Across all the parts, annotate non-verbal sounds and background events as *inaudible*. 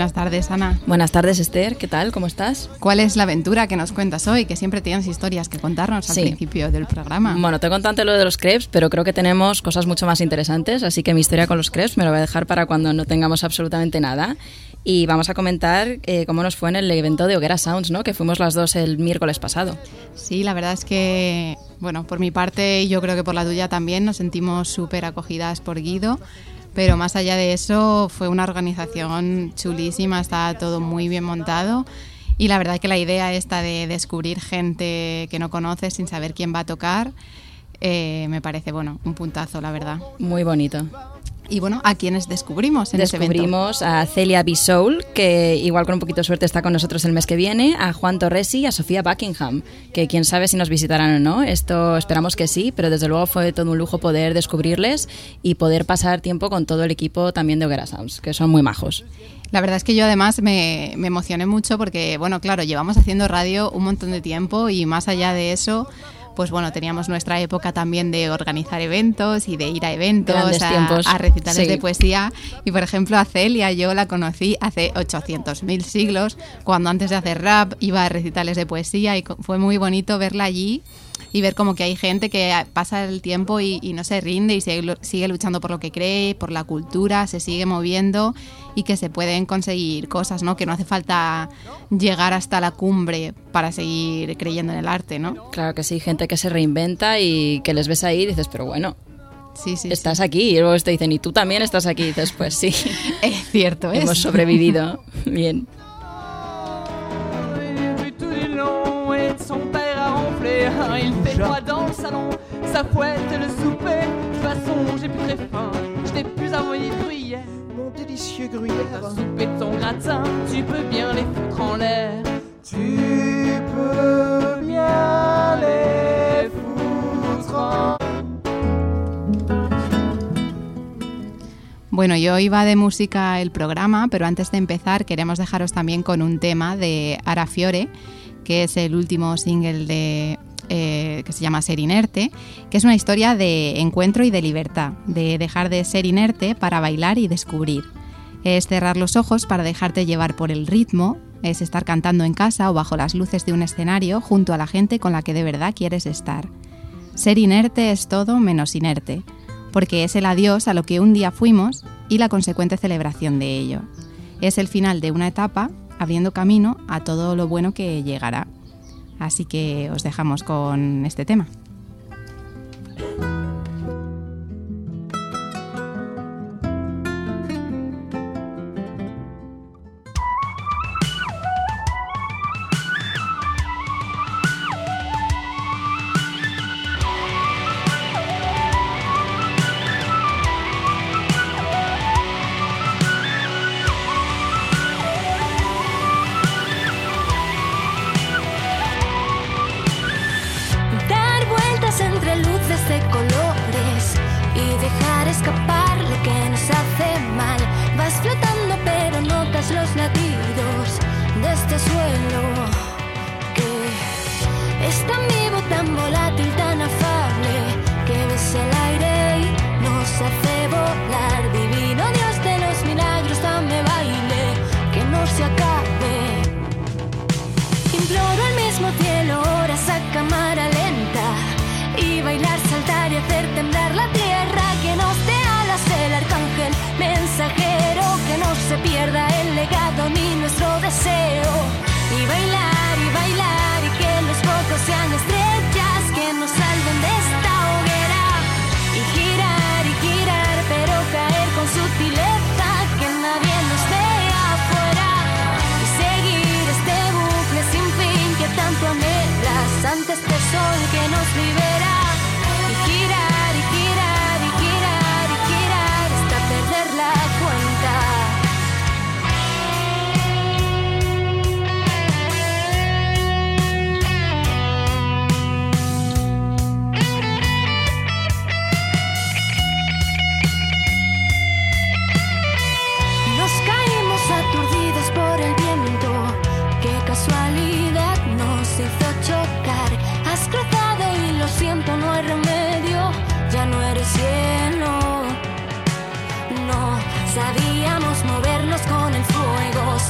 Buenas tardes, Ana. Buenas tardes, Esther. ¿Qué tal? ¿Cómo estás? ¿Cuál es la aventura que nos cuentas hoy? Que siempre tienes historias que contarnos al principio del programa. Bueno, te he contado antes lo de los crepes, pero creo que tenemos cosas mucho más interesantes, así que mi historia con los crepes me lo voy a dejar para cuando no tengamos absolutamente nada. Y vamos a comentar eh, cómo nos fue en el evento de Hoguera Sounds, ¿no? Que fuimos las dos el miércoles pasado. Sí, la verdad es que, bueno, por mi parte y yo creo que por la tuya también nos sentimos súper acogidas por Guido pero más allá de eso, fue una organización chulísima, estaba todo muy bien montado. Y la verdad que la idea esta de descubrir gente que no conoces sin saber quién va a tocar, eh, me parece, bueno, un puntazo, la verdad. Muy bonito. Y bueno, ¿a quiénes descubrimos en Descubrimos a Celia B. Soul, que igual con un poquito de suerte está con nosotros el mes que viene, a Juan Torresi y a Sofía Buckingham, que quién sabe si nos visitarán o no. Esto esperamos que sí, pero desde luego fue todo un lujo poder descubrirles y poder pasar tiempo con todo el equipo también de Hoguera Sounds, que son muy majos. La verdad es que yo además me, me emocioné mucho porque, bueno, claro, llevamos haciendo radio un montón de tiempo y más allá de eso pues bueno, teníamos nuestra época también de organizar eventos y de ir a eventos, a, recitales de poesía. Y por ejemplo, a Celia yo la conocí hace 800.000 siglos, cuando antes de hacer rap iba a recitales de poesía y fue muy bonito verla allí y ver como que hay gente que pasa el tiempo y, no se rinde y sigue, luchando por lo que cree, por la cultura, se sigue moviendo y que se pueden conseguir cosas, ¿no? Que no hace falta llegar hasta la cumbre para seguir creyendo en el arte, ¿no? Claro que sí, gente que se reinventa y que les ves ahí y dices, pero bueno, Sí, sí, estás aquí. Y luego te dicen, ¿y tú también estás aquí? Y dices, pues sí. *laughs* Es cierto, Hemos sobrevivido. *laughs* Bien. Il fait quoi dans le salon Ça fouette le souper. De toute façon, j'ai plus très faim. Je n'ai plus à envoyer gruyère. Mon délicieux gruyère. Souper ton gratin, tu peux bien les foutre en l'air. Tu peux bien les foutre en Bueno, yo iba de música el programa, pero antes de empezar queremos dejaros también con un tema de Ara Fiore, que es el último single de eh, que se llama Ser Inerte, que es una historia de encuentro y de libertad, de dejar de ser inerte para bailar y descubrir. Es cerrar los ojos para dejarte llevar por el ritmo, es estar cantando en casa o bajo las luces de un escenario junto a la gente con la que de verdad quieres estar. Ser inerte es todo menos inerte, porque es el adiós a lo que un día fuimos y la consecuente celebración de ello. Es el final de una etapa abriendo camino a todo lo bueno que llegará. Así que os dejamos con este tema.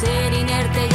Ser inerte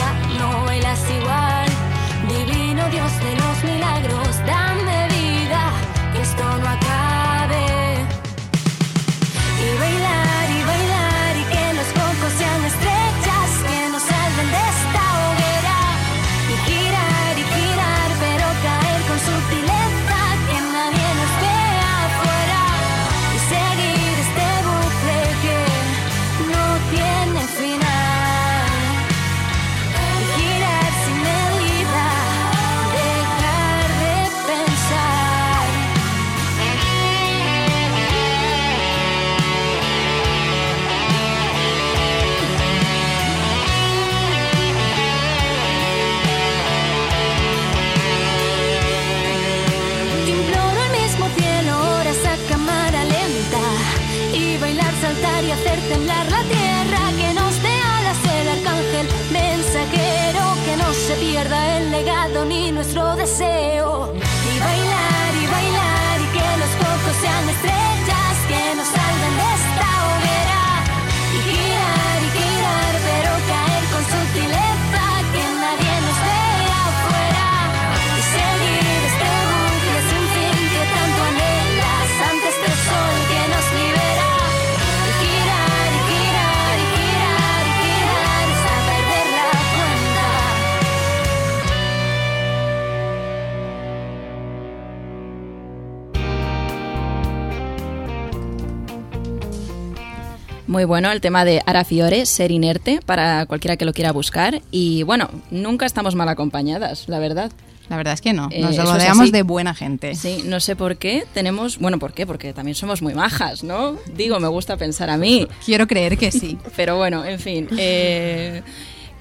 Muy bueno el tema de Ara Fiore, ser inerte, para cualquiera que lo quiera buscar. Y bueno, nunca estamos mal acompañadas, la verdad. La verdad es que no, Eh, nos es rodeamos de buena gente. Sí, no sé por qué tenemos. Bueno, ¿por qué? Porque también somos muy majas, ¿no? Digo, me gusta pensar a mí. *laughs* Quiero creer que sí. *laughs* Pero bueno, en fin. eh,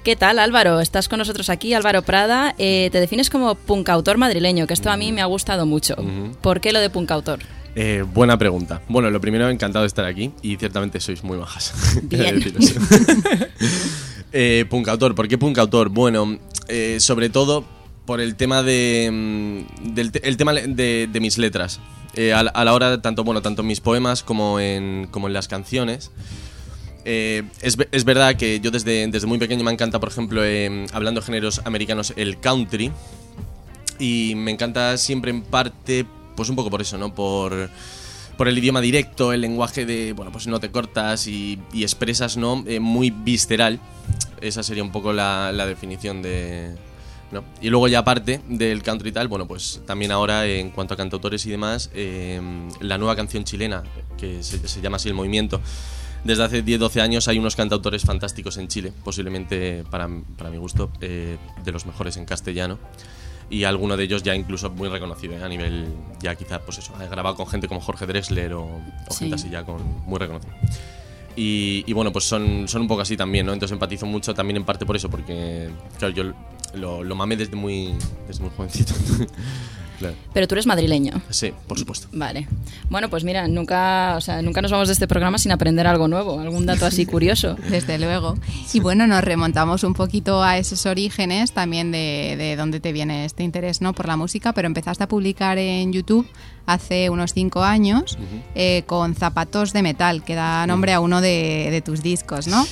¿Qué tal, Álvaro? Estás con nosotros aquí, Álvaro Prada. Eh, te defines como punkautor madrileño, que esto a mí me ha gustado mucho. ¿Por qué lo de punkautor? Eh, buena pregunta. Bueno, lo primero, encantado de estar aquí y ciertamente sois muy de *laughs* Bien. *laughs* *laughs* eh, punkautor, ¿por qué punkautor? Bueno, eh, sobre todo por el tema de mm, del el tema de, de mis letras. Eh, a, la- a la hora, tanto bueno, tanto en mis poemas como en, como en las canciones. Eh, es, es verdad que yo desde, desde muy pequeño me encanta, por ejemplo, eh, hablando de géneros americanos, el country. Y me encanta siempre en parte, pues un poco por eso, ¿no? Por, por el idioma directo, el lenguaje de, bueno, pues no te cortas y, y expresas, ¿no? Eh, muy visceral. Esa sería un poco la, la definición de... ¿no? Y luego ya aparte del country y tal, bueno, pues también ahora en cuanto a cantautores y demás, eh, la nueva canción chilena, que se, se llama así el movimiento, desde hace 10-12 años hay unos cantautores fantásticos en Chile, posiblemente para, para mi gusto, eh, de los mejores en castellano. Y alguno de ellos ya incluso muy reconocido ¿eh? a nivel, ya quizá, pues eso, ha grabado con gente como Jorge Drexler o, o Sí. gente así ya con, muy reconocida. Y, y bueno, pues son, son un poco así también, ¿no? Entonces empatizo mucho también en parte por eso, porque, claro, yo lo, lo mamé desde muy, desde muy jovencito. *laughs* claro. Pero tú eres madrileño. Sí, por supuesto. Vale. Bueno, pues mira, nunca, o sea, nunca nos vamos de este programa sin aprender algo nuevo, algún dato así *laughs* curioso. Desde luego. Y bueno, nos remontamos un poquito a esos orígenes también de, de dónde te viene este interés ¿no? por la música, pero empezaste a publicar en YouTube hace unos cinco años eh, con Zapatos de Metal, que da nombre a uno de, de tus discos, ¿no?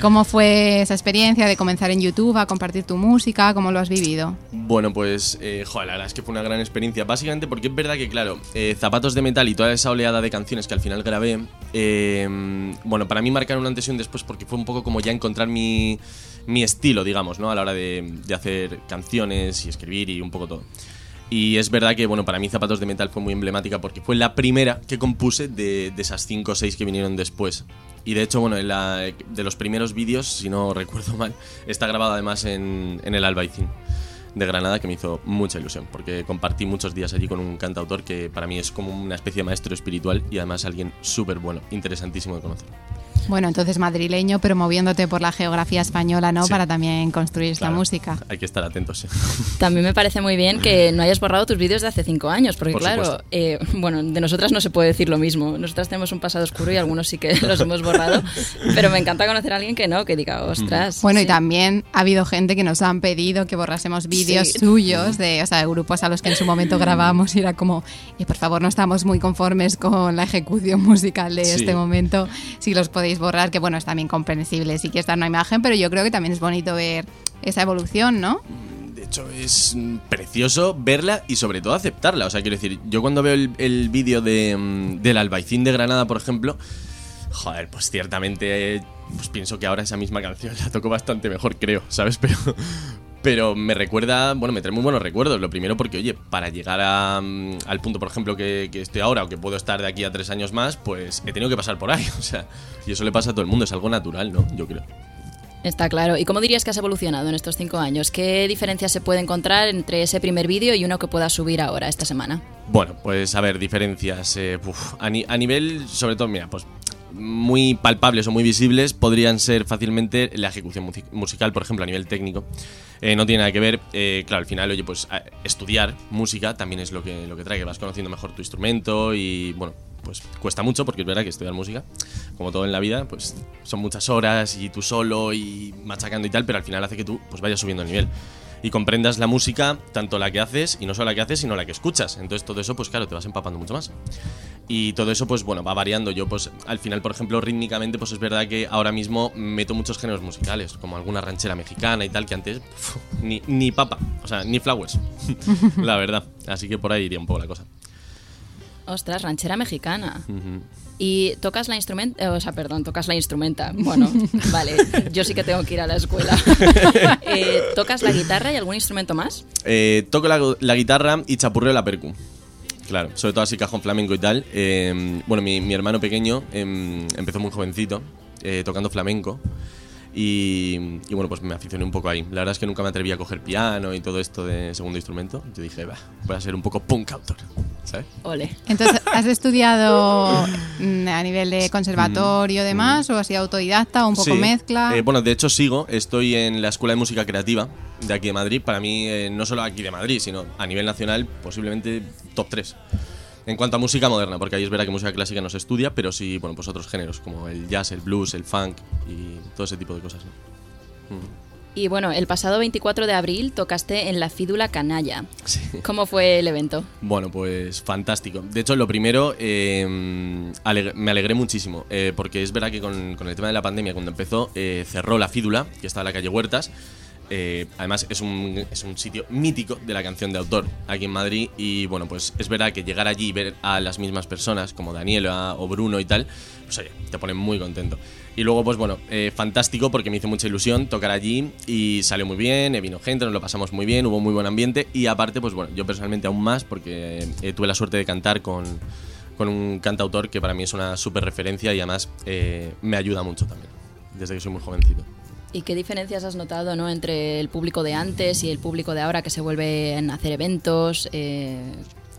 ¿Cómo fue esa experiencia de comenzar en YouTube a compartir tu música? ¿Cómo lo has vivido? Bueno, pues, eh, joder, la verdad es que fue una gran experiencia. Básicamente porque es verdad que, claro, eh, Zapatos de Metal y toda esa oleada de canciones que al final grabé, eh, bueno, para mí marcaron un antes y un después porque fue un poco como ya encontrar mi, mi estilo, digamos, ¿no? A la hora de, de hacer canciones y escribir y un poco todo. Y es verdad que, bueno, para mí Zapatos de Metal fue muy emblemática porque fue la primera que compuse de, esas 5 o 6 que vinieron después. Y de hecho, bueno, en la- de los primeros vídeos, si no recuerdo mal, está grabado además en, en el Albaicín de Granada que me hizo mucha ilusión porque compartí muchos días allí con un cantautor que para mí es como una especie de maestro espiritual y además alguien súper bueno, interesantísimo de conocer. Bueno, entonces madrileño, pero moviéndote por la geografía española, ¿no? Sí. Para también construir esta Claro, música. Hay que estar atentos, sí. También me parece muy bien que no hayas borrado tus vídeos de hace cinco años, porque Por claro, eh, bueno, de nosotras no se puede decir lo mismo. Nosotras tenemos un pasado oscuro y algunos sí que *laughs* los hemos borrado, pero me encanta conocer a alguien que no, que diga, ostras. Bueno, y sí". también ha habido gente que nos han pedido que borrásemos vídeos Sí. suyos de, o sea, de grupos a los que en su momento grabamos y era como, eh, por favor, no estamos muy conformes con la ejecución musical de Sí. este momento, si los podéis borrar, que bueno, es también comprensible, sí que está en una imagen, pero yo creo que también es bonito ver esa evolución, ¿no? De hecho, es precioso verla y sobre todo aceptarla. O sea, quiero decir, yo cuando veo el, el vídeo de, mm, del Albaicín de Granada, por ejemplo, joder, pues ciertamente pues pienso que ahora esa misma canción *laughs* la toco bastante mejor, creo, ¿sabes? *laughs* Pero, pero me recuerda, bueno, me trae muy buenos recuerdos. Lo primero porque, oye, para llegar a, mm, al punto, por ejemplo, que, que estoy ahora o que puedo estar de aquí a tres años más, pues he tenido que pasar por ahí. *laughs* O sea, y eso le pasa a todo el mundo, es algo natural, ¿no? Yo creo. Está claro. ¿Y cómo dirías que has evolucionado en estos cinco años? ¿Qué diferencias se puede encontrar entre ese primer vídeo y uno que puedas subir ahora, esta semana? Bueno, pues a ver, diferencias. eh, uf, a, ni- a nivel, sobre todo, mira, pues muy palpables o muy visibles podrían ser fácilmente la ejecución musi- musical, por ejemplo, a nivel técnico. Eh, no tiene nada que ver, eh, claro, al final, oye, pues estudiar música también es lo que, lo que trae, que vas conociendo mejor tu instrumento y, bueno, pues cuesta mucho porque es verdad que estudiar música, como todo en la vida, pues son muchas horas y tú solo y machacando y tal, pero al final hace que tú pues vayas subiendo el nivel y comprendas la música, tanto la que haces, y no solo la que haces, sino la que escuchas. Entonces todo eso, pues claro, te vas empapando mucho más. Y todo eso, pues bueno, va variando. Yo, pues al final, por ejemplo, rítmicamente, pues es verdad que ahora mismo meto muchos géneros musicales, como alguna ranchera mexicana y tal, que antes ni, ni papa, o sea, ni flowers, *laughs* la verdad. Así que por ahí iría un poco la cosa. Ostras, ranchera mexicana. Y tocas la instrumenta, o sea, perdón, tocas la instrumenta. Bueno, *laughs* vale, yo sí que tengo que ir a la escuela. *laughs* Eh, ¿Tocas la guitarra y algún instrumento más? Eh, toco la, la guitarra y chapurreo la percu. Claro, sobre todo así cajón flamenco y tal. Eh, bueno, mi, mi hermano pequeño em, empezó muy jovencito eh, tocando flamenco. Y, y bueno, pues me aficioné un poco ahí. La verdad es que nunca me atreví a coger piano y todo esto de segundo instrumento. Yo dije, va, voy a ser un poco punk autor, ¿sabes? Ole. Entonces, *laughs* ¿has estudiado mm, a nivel de conservatorio y demás o has sido autodidacta o un poco Sí. mezcla? Eh, bueno, de hecho sigo, estoy en la Escuela de Música Creativa de aquí de Madrid. Para mí, eh, no solo aquí de Madrid, sino a nivel nacional, posiblemente top 3. En cuanto a música moderna, porque ahí es verdad que música clásica no se estudia, pero sí, bueno, pues otros géneros, como el jazz, el blues, el funk y todo ese tipo de cosas. ¿no? Y bueno, el pasado 24 de abril tocaste en la Fídula Canalla. Sí. ¿Cómo fue el evento? Bueno, pues fantástico. De hecho, lo primero, eh, aleg- me alegré muchísimo, eh, porque es verdad que con, con el tema de la pandemia, cuando empezó, eh, cerró la Fídula, que está en la calle Huertas. Eh, además, es un, es un sitio mítico de la canción de autor aquí en Madrid. Y bueno, pues es verdad que llegar allí y ver a las mismas personas, como Daniela o Bruno y tal, pues oye, te pone muy contento. Y luego, pues bueno, eh, fantástico porque me hizo mucha ilusión tocar allí y salió muy bien, eh, vino gente, nos lo pasamos muy bien, hubo muy buen ambiente y aparte, pues bueno, yo personalmente aún más porque tuve la suerte de cantar con, con un cantautor que para mí es una súper referencia y además me ayuda mucho también, desde que soy muy jovencito. ¿Y qué diferencias has notado ¿no? entre el público de antes y el público de ahora que se vuelve a hacer eventos? Eh,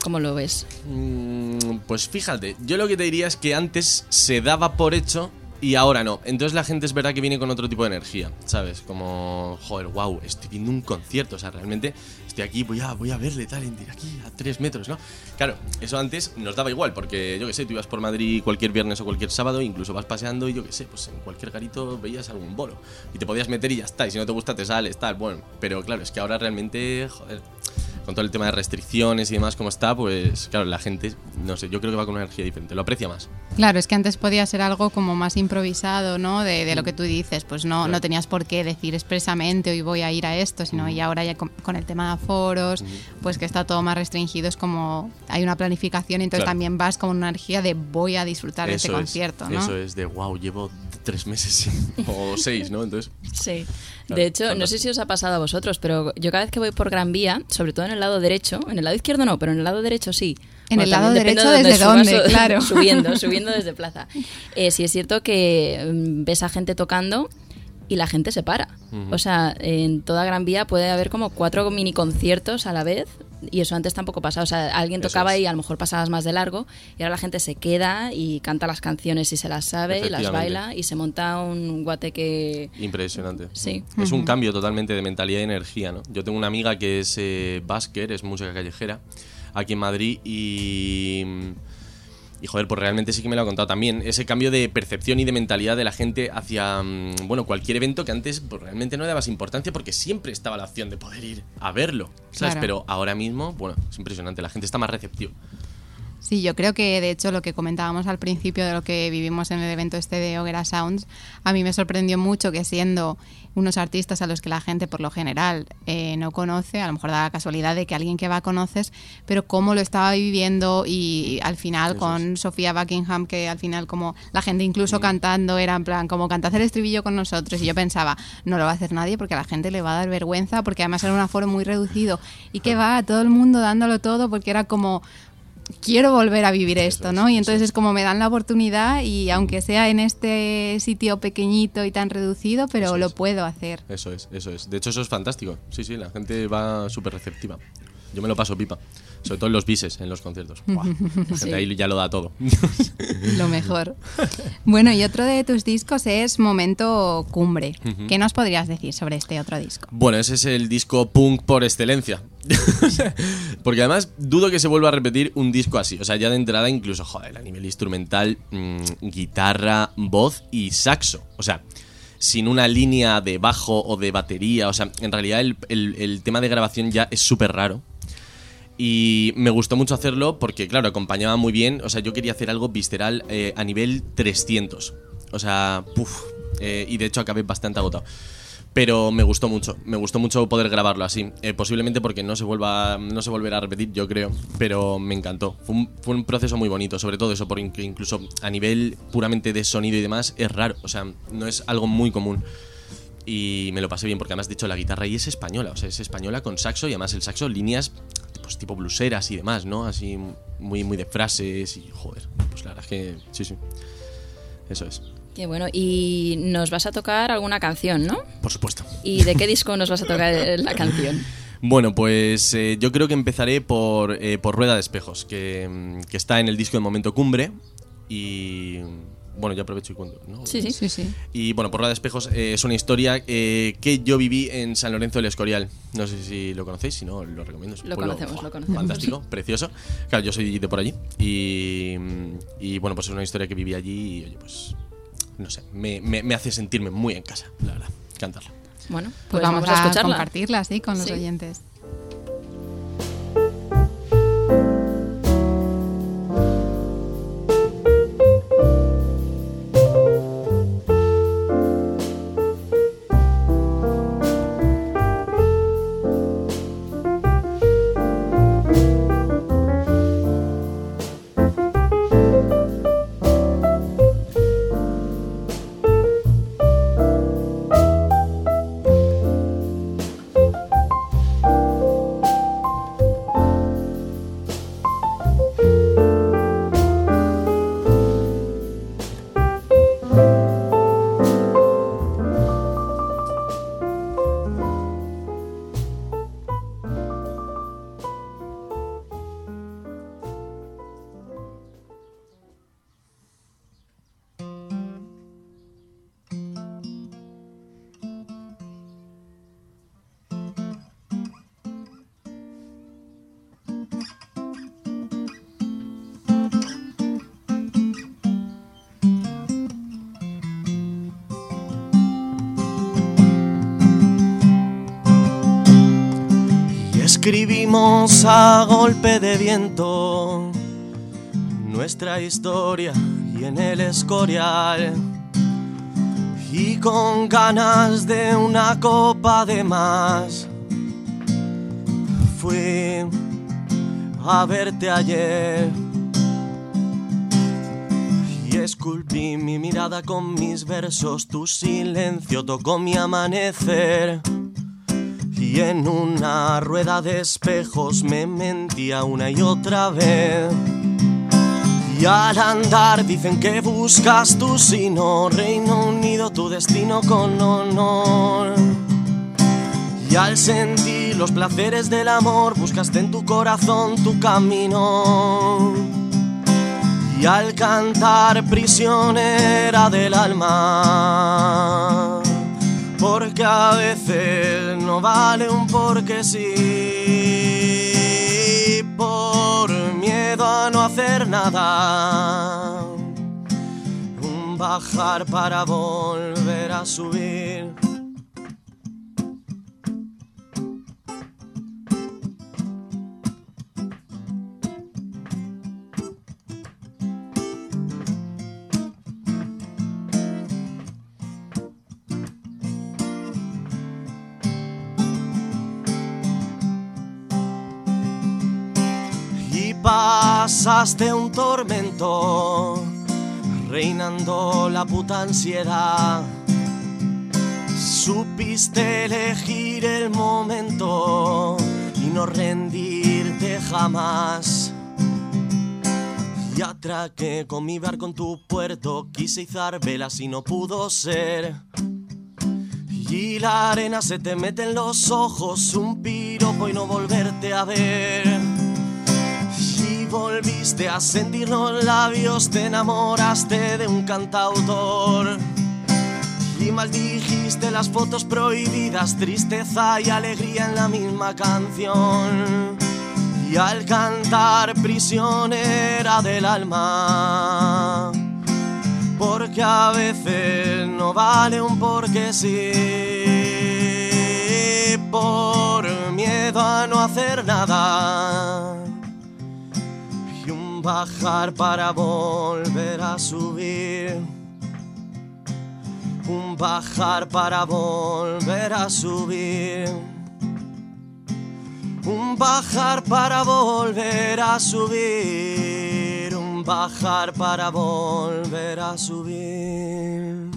¿Cómo lo ves? Mm, Pues fíjate, yo lo que te diría es que antes se daba por hecho y ahora no. Entonces la gente es verdad que viene con otro tipo de energía, ¿sabes? Como, joder, wow, estoy viendo un concierto, o sea, realmente estoy aquí, voy a, voy a verle tal, aquí a tres metros, ¿no? Claro, eso antes nos daba igual, porque yo que sé, tú ibas por Madrid cualquier viernes o cualquier sábado, incluso vas paseando y yo que sé, pues en cualquier garito veías algún bolo y te podías meter y ya está, y si no te gusta te sales, tal, bueno, pero claro, es que ahora realmente, joder con todo el tema de restricciones y demás como está, pues claro, la gente, no sé, yo creo que va con una energía diferente, lo aprecia más. Claro, es que antes podía ser algo como más improvisado, ¿no? De, de lo que tú dices, pues no, no tenías por qué decir expresamente hoy voy a ir a esto, sino y ahora ya con, con el tema de aforos, pues que está todo más restringido, es como hay una planificación y entonces Claro. también vas con una energía de voy a disfrutar de este Eso es, concierto, ¿no? Eso es de, wow, llevo tres meses sin- *laughs* o seis, ¿no? Entonces, Sí. Claro, de hecho, no sé si os ha pasado a vosotros, pero yo cada vez que voy por Gran Vía, sobre todo en el lado derecho, en el lado izquierdo no, pero en el lado derecho sí. En el lado derecho, de ¿desde dónde? Claro. *laughs* Subiendo, *laughs* subiendo desde plaza. Eh, sí es cierto que mm, ves a gente tocando y la gente se para. O sea, en toda Gran Vía puede haber como cuatro mini conciertos a la vez Y eso antes tampoco pasaba. O sea, alguien tocaba es. y a lo mejor pasabas más de largo y ahora la gente se queda y canta las canciones y se las sabe y las baila y se monta un guateque... Impresionante. Sí. Es un cambio totalmente de mentalidad y energía, ¿no? Yo tengo una amiga que es eh, basker, es música callejera, aquí en Madrid y... Y joder, pues realmente sí que me lo ha contado también. Ese cambio de percepción y de mentalidad de la gente hacia, mm, bueno, cualquier evento que antes pues, realmente no le dabas importancia porque siempre estaba la opción de poder ir a verlo, ¿sabes? Claro. Pero ahora mismo, bueno, es impresionante, la gente está más receptiva. Sí, yo creo que de hecho lo que comentábamos al principio de lo que vivimos en el evento este de Ogera Sounds, a mí me sorprendió mucho que siendo unos artistas a los que la gente por lo general eh, no conoce, a lo mejor da la casualidad de que alguien que va conoces, pero cómo lo estaba viviendo y al final con Sofía Buckingham, que al final como la gente incluso cantando era en plan como cantad el estribillo con nosotros y yo pensaba, no lo va a hacer nadie porque a la gente le va a dar vergüenza porque además era un aforo muy reducido y que va todo el mundo dándolo todo porque era como quiero volver a vivir esto, es, ¿no? Y entonces es. es como me dan la oportunidad y aunque sea en este sitio pequeñito y tan reducido, pero Eso lo es. puedo hacer. Eso es, eso es. De hecho, eso es fantástico. Sí, sí, la gente va súper receptiva. Yo me lo paso pipa. Sobre todo en los bises, en los conciertos. *laughs* Buah, la gente Sí. ahí ya lo da todo. *laughs* Lo mejor. bueno, y otro de tus discos es Momento Cumbre. ¿Qué nos podrías decir sobre este otro disco? Bueno, ese es el disco punk por excelencia. *laughs* Porque además dudo que se vuelva a repetir un disco así. O sea, ya de entrada, incluso, joder, a nivel instrumental, mm, guitarra, voz y saxo. O sea, sin una línea de bajo o de batería. O sea, en realidad el, el- el tema de grabación ya es súper raro. Y me gustó mucho hacerlo porque, claro, acompañaba muy bien. O sea, yo quería hacer algo visceral eh, a nivel 300. O sea, puf. eh, y de hecho acabé bastante agotado. Pero me gustó mucho, me gustó mucho poder grabarlo así. Eh, posiblemente porque no se vuelva, no se volverá a repetir, yo creo. Pero me encantó. Fue un, fue un proceso muy bonito, sobre todo eso, porque incluso a nivel puramente de sonido y demás es raro. O sea, no es algo muy común. Y me lo pasé bien, porque además, dicho, la guitarra ahí es española. O sea, es española con saxo y además el saxo, líneas pues tipo bluseras y demás, ¿no? Así muy, muy de frases y joder. Pues la verdad es que sí, sí. Eso es. Qué bueno. Y nos vas a tocar alguna canción, ¿no? Por supuesto. ¿Y de qué disco nos vas a tocar la canción? *laughs* Bueno, pues eh, yo creo que empezaré por, eh, por Rueda de Espejos, que, mm, que está en el disco de Momento Cumbre. Y bueno, yo aprovecho y cuento. ¿no? Sí, sí. Sí, sí. Y bueno, por Rueda de Espejos eh, es una historia eh, que yo viví en San Lorenzo del Escorial. No sé si lo conocéis, si no, lo recomiendo. Es un Lo pueblo, conocemos, lo conocemos. Fantástico, *laughs* precioso. Claro, yo soy de por allí. Y, y bueno, pues es una historia que viví allí y oye, pues no sé, me, me- me hace sentirme muy en casa, la verdad, cantarla. Bueno, Pues, vamos, a, escucharla. compartirla así con los Sí. oyentes. A golpe de viento nuestra historia y en el escorial. Y con ganas de una copa de más, fui a verte ayer. Y esculpí mi mirada con mis versos, tu silencio tocó mi amanecer. Y en una rueda de espejos me mentía una y otra vez. Y al andar dicen que buscas tu sino, Reino Unido, tu destino con honor. Y al sentir los placeres del amor, buscaste en tu corazón tu camino. Y al cantar prisionera del alma, porque a veces no vale un porque sí, por miedo a no hacer nada, un bajar para volver a subir. Pasaste un tormento, reinando la puta ansiedad. Supiste elegir el momento y no rendirte jamás. Y atraqué con mi barco en tu puerto, quise izar velas y no pudo ser. Y la arena se te mete en los ojos, un piropo y no volverte a ver. Volviste a sentir los labios, te enamoraste de un cantautor. Y maldijiste las fotos prohibidas, tristeza y alegría en la misma canción. Y al cantar prisionera del alma, porque a veces no vale un porque sí, por miedo a no hacer nada bajar para volver a subir. Un bajar para volver a subir. Un bajar para volver a subir. Un bajar para volver a subir.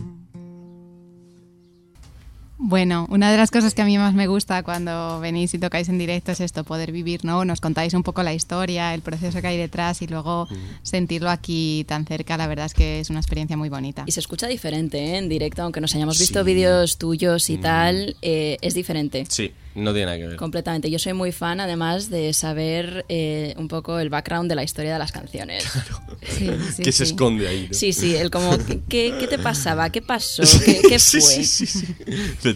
Bueno, una de las cosas que a mí más me gusta cuando venís y tocáis en directo es esto, poder vivir, ¿no? Nos contáis un poco la historia, el proceso que hay detrás y luego sentirlo aquí tan cerca, la verdad es que es una experiencia muy bonita. Y se escucha diferente ¿eh? en directo, aunque nos hayamos visto Sí. vídeos tuyos y tal, eh, es diferente. Sí, no tiene nada que ver. Completamente. Yo soy muy fan, además, de saber eh, un poco el background de la historia de las canciones. *laughs* Sí, sí, que se esconde ahí. ¿no? Sí, sí, el como, ¿qué, qué te pasaba? ¿Qué pasó? ¿Qué, qué Sí, fue? sí, sí, sí.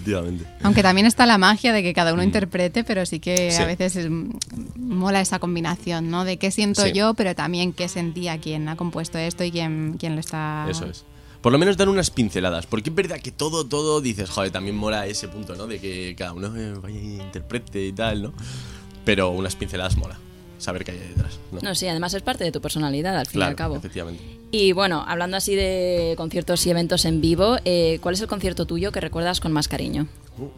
Efectivamente. Aunque también está la magia de que cada uno interprete, pero sí que Mm. Sí. a veces es- mola esa combinación, ¿no? De qué siento Sí. yo, pero también qué sentía quien ha compuesto esto y quién, quién lo está... Eso es. Por lo menos dar unas pinceladas, porque es verdad que todo, todo dices, joder, también mola ese punto, ¿no? De que cada uno eh, vaya y interprete y tal, ¿no? Pero unas pinceladas mola, saber qué hay detrás, ¿no? No, sí, además es parte de tu personalidad, al fin y al cabo. efectivamente. Y bueno, hablando así de conciertos y eventos en vivo, eh, ¿cuál es el concierto tuyo que recuerdas con más cariño? Uf,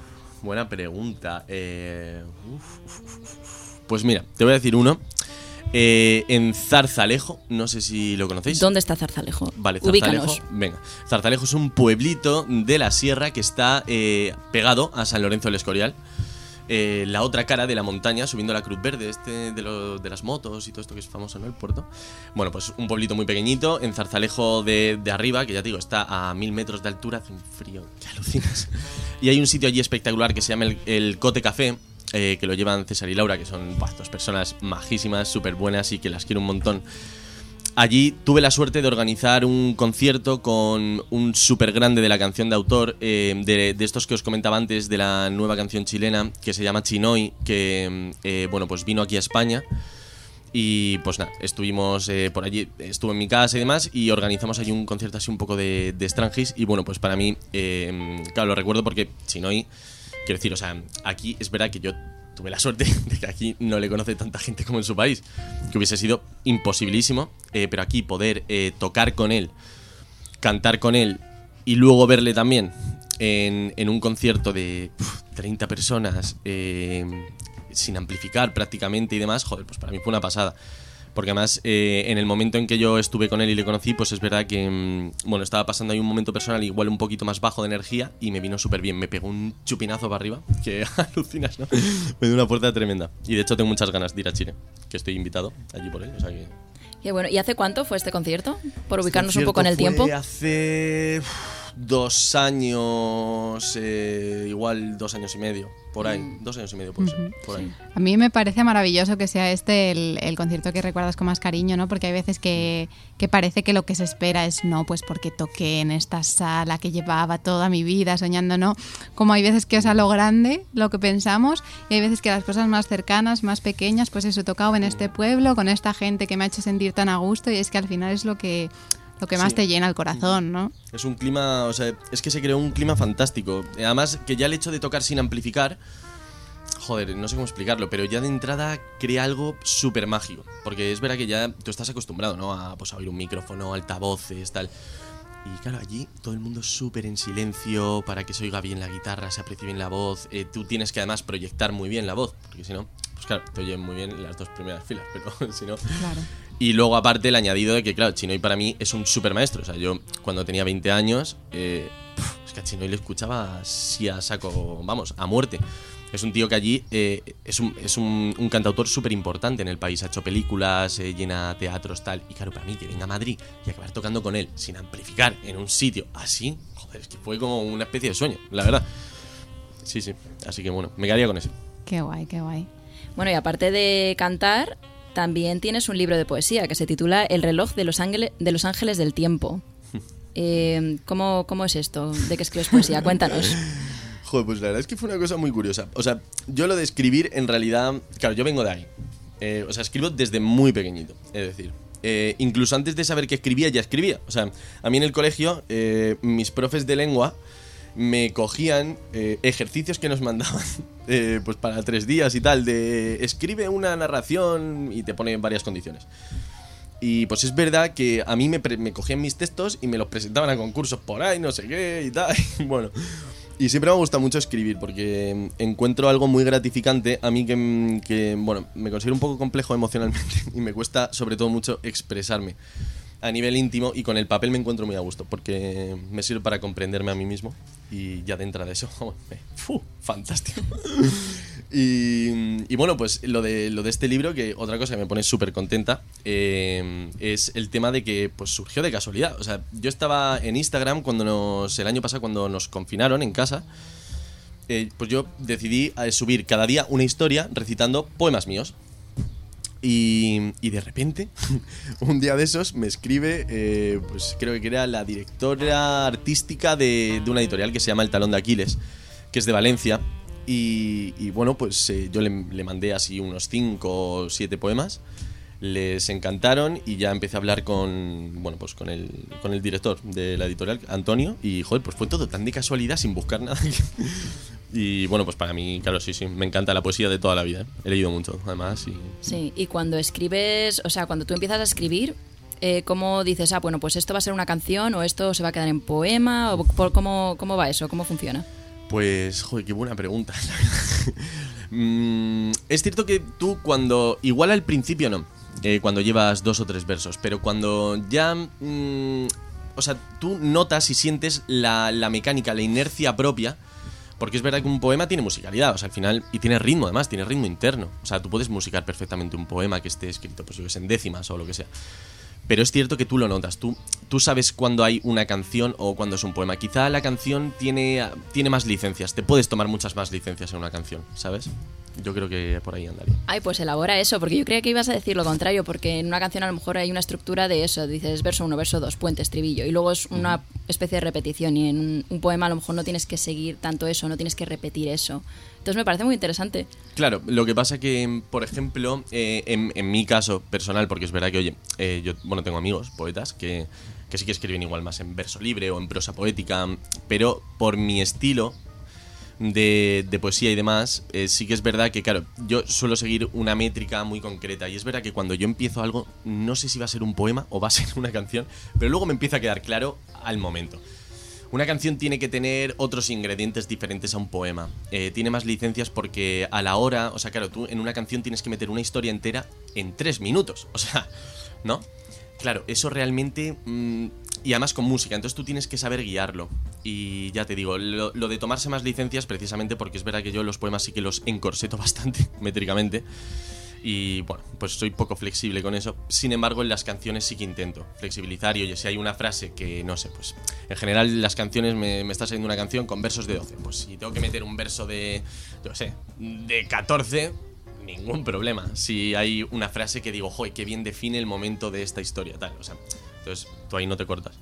buena pregunta. Eh, uf, uf. Pues mira, te voy a decir uno. Eh, en Zarzalejo, no sé si lo conocéis. ¿Dónde está Zarzalejo? Vale, Zarzalejo. Ubícanos. Venga, Zarzalejo es un pueblito de la sierra que está eh, pegado a San Lorenzo del Escorial. Eh, la otra cara de la montaña, subiendo la Cruz Verde, este de, lo- de las motos y todo esto que es famoso, ¿no? El puerto. Bueno, pues un pueblito muy pequeñito, en Zarzalejo de, de arriba, que ya te digo, está a mil metros de altura, hace un frío que alucinas. Y hay un sitio allí espectacular que se llama el, el Cote Café, eh, que lo llevan César y Laura, que son dos personas majísimas, súper buenas y que las quiero un montón. Allí tuve la suerte de organizar un concierto con un súper grande de la canción de autor, eh, de, estos que os comentaba antes, de la nueva canción chilena, que se llama Chinoy, que eh, bueno, pues vino aquí a España. Y pues nada, estuvimos eh, por allí, estuve en mi casa y demás, y organizamos allí un concierto así un poco de, de Strangis. Y bueno, pues para mí, eh, claro, lo recuerdo porque Chinoy, quiero decir, o sea, aquí es verdad que yo tuve la suerte *laughs* de que aquí no le conoce tanta gente como en su país, que hubiese sido imposibilísimo, eh, pero aquí poder eh, tocar con él, cantar con él y luego verle también en, en un concierto de uf, 30 personas, eh, sin amplificar prácticamente y demás, joder, pues para mí fue una pasada. Porque además, eh, en el momento en que yo estuve con él y le conocí, pues es verdad que, mm, bueno, estaba pasando ahí un momento personal igual un poquito más bajo de energía y me vino súper bien. Me pegó un chupinazo para arriba, *laughs* que alucinas, ¿no? *laughs* me dio una fuerza tremenda. Y de hecho tengo muchas ganas de ir a Chile, que estoy invitado allí por él. O sea que Y bueno, ¿y hace cuánto fue este concierto? Por ubicarnos un poco en el concierto tiempo. Hace dos años, eh, igual dos años y medio, por ahí. Mm. Dos años y medio, puede ser, por ahí. A mí me parece maravilloso que sea este el, el concierto que recuerdas con más cariño, ¿no? Porque hay veces que, que parece que lo que se espera es no, pues porque toqué en esta sala que llevaba toda mi vida soñando, ¿no? Como hay veces que es a lo grande lo que pensamos y hay veces que las cosas más cercanas, más pequeñas, pues eso, he tocado en este pueblo con esta gente que me ha hecho sentir tan a gusto y es que al final es lo que, lo que más Sí. te llena el corazón, ¿no? Es un clima, o sea, es que se creó un clima fantástico. Además, que ya el hecho de tocar sin amplificar, joder, no sé cómo explicarlo, pero ya de entrada crea algo súper mágico. Porque es verdad que ya tú estás acostumbrado, ¿no? A, pues, a oír un micrófono, altavoces, tal. Y claro, allí todo el mundo súper en silencio para que se oiga bien la guitarra, se aprecie bien la voz. Eh, tú tienes que además proyectar muy bien la voz, porque si no, pues claro, te oyen muy bien las dos primeras filas, pero *laughs* si no, Claro. Y luego, aparte, el añadido de que, claro, Chinoy para mí es un super maestro. O sea, yo cuando tenía 20 años, eh, es que a Chinoy le escuchaba así a saco, vamos, a muerte. Es un tío que allí eh, es un, es un cantautor súper importante en el país. Ha hecho películas, eh, llena teatros, tal. Y claro, para mí, que venga a Madrid y acabar tocando con él sin amplificar en un sitio así, joder, es que fue como una especie de sueño, la verdad. Sí, sí. Así que bueno, me quedaría con eso. Qué guay, qué guay. Bueno, y aparte de cantar, también tienes un libro de poesía que se titula El reloj de los, ángele- de los ángeles del tiempo. *laughs* Eh, ¿cómo, ¿Cómo es esto? ¿De qué escribes poesía? Cuéntanos. *laughs* Joder, pues la verdad es que fue una cosa muy curiosa. O sea, yo lo de escribir, en realidad, claro, yo vengo de ahí. Eh, o sea, escribo desde muy pequeñito. Es decir, eh, incluso antes de saber que escribía, ya escribía. O sea, a mí en el colegio, eh, mis profes de lengua me cogían eh, ejercicios que nos mandaban *laughs* eh, pues para tres días y tal, de escribe una narración y te ponen varias condiciones. Y pues es verdad que a mí me, me cogían mis textos y me los presentaban a concursos por ahí, no sé qué y tal. *laughs* bueno, y siempre me gusta mucho escribir porque mm, encuentro algo muy gratificante. A mí que, mm, que, bueno, me considero un poco complejo emocionalmente *laughs* y me cuesta sobre todo mucho expresarme a nivel íntimo y con el papel me encuentro muy a gusto porque me sirve para comprenderme a mí mismo y ya de entrada eso, *laughs* ¡fu! fantástico. *laughs* y, bueno, pues lo de, lo de este libro, que otra cosa que me pone súper contenta, eh, es el tema de que pues surgió de casualidad. O sea, yo estaba en Instagram cuando nos, el año pasado cuando nos confinaron en casa, eh, pues yo decidí eh, subir cada día una historia recitando poemas míos. Y, y de repente, *laughs* un día de esos, me escribe, eh, pues creo que era la directora artística de, de una editorial que se llama El Talón de Aquiles, que es de Valencia. Y, bueno, pues eh, yo le, le mandé así unos 5 o 7 poemas. Les encantaron y ya empecé a hablar con, bueno, pues con el, con el director de la editorial, Antonio. Y joder, pues fue todo tan de casualidad, sin buscar nada. *laughs* y bueno, pues para mí, claro, sí, sí, me encanta la poesía de toda la vida. He leído mucho, además. Y, Sí, y cuando escribes, o sea, cuando tú empiezas a escribir, eh, ¿cómo dices, ah, bueno, pues esto va a ser una canción o esto se va a quedar en poema? O por, ¿cómo, ¿Cómo va eso? ¿Cómo funciona? Pues, joder, qué buena pregunta. *laughs* Mm, es cierto que tú cuando, igual al principio no, eh, cuando llevas dos o tres versos, pero cuando ya, mm, o sea, tú notas y sientes la, la mecánica, la inercia propia, porque es verdad que un poema tiene musicalidad, o sea, al final, y tiene ritmo además, tiene ritmo interno. O sea, tú puedes musicar perfectamente un poema que esté escrito, pues yo que sé, en décimas o lo que sea. Pero es cierto que tú lo notas, tú, tú sabes cuando hay una canción o cuando es un poema. Quizá la canción tiene, tiene más licencias, te puedes tomar muchas más licencias en una canción, ¿sabes? Yo creo que por ahí andaría. Ay, pues elabora eso, porque yo creía que ibas a decir lo contrario, porque en una canción a lo mejor hay una estructura de eso, dices verso 1, verso 2, puente, estribillo, y luego es una especie de repetición, y en un, un poema a lo mejor no tienes que seguir tanto eso, no tienes que repetir eso. Entonces me parece muy interesante. Claro, lo que pasa que, por ejemplo, eh, en, mi caso personal, porque es verdad que, oye, eh, yo, bueno, tengo amigos, poetas, que, que sí que escriben igual más en verso libre o en prosa poética, pero por mi estilo de, de poesía y demás, eh, sí que es verdad que, claro, yo suelo seguir una métrica muy concreta y es verdad que cuando yo empiezo algo, no sé si va a ser un poema o va a ser una canción, pero luego me empieza a quedar claro al momento. Una canción tiene que tener otros ingredientes diferentes a un poema. Eh, tiene más licencias porque a la hora, o sea, claro, tú en una canción tienes que meter una historia entera en tres minutos. *laughs* O sea, ¿no? Claro, eso realmente... mm, y además con música, entonces tú tienes que saber guiarlo. Y ya te digo, lo, lo de tomarse más licencias precisamente porque es verdad que yo los poemas sí que los encorseto *laughs* bastante métricamente. Y bueno, pues soy poco flexible con eso. Sin embargo, en las canciones sí que intento flexibilizar. Y oye, si hay una frase que no sé, pues en general las canciones me, me está saliendo una canción con versos de 12. Pues si tengo que meter un verso de, yo sé, de 14, ningún problema. Si hay una frase que digo, joder, qué bien define el momento de esta historia, tal. O sea, entonces tú ahí no te cortas.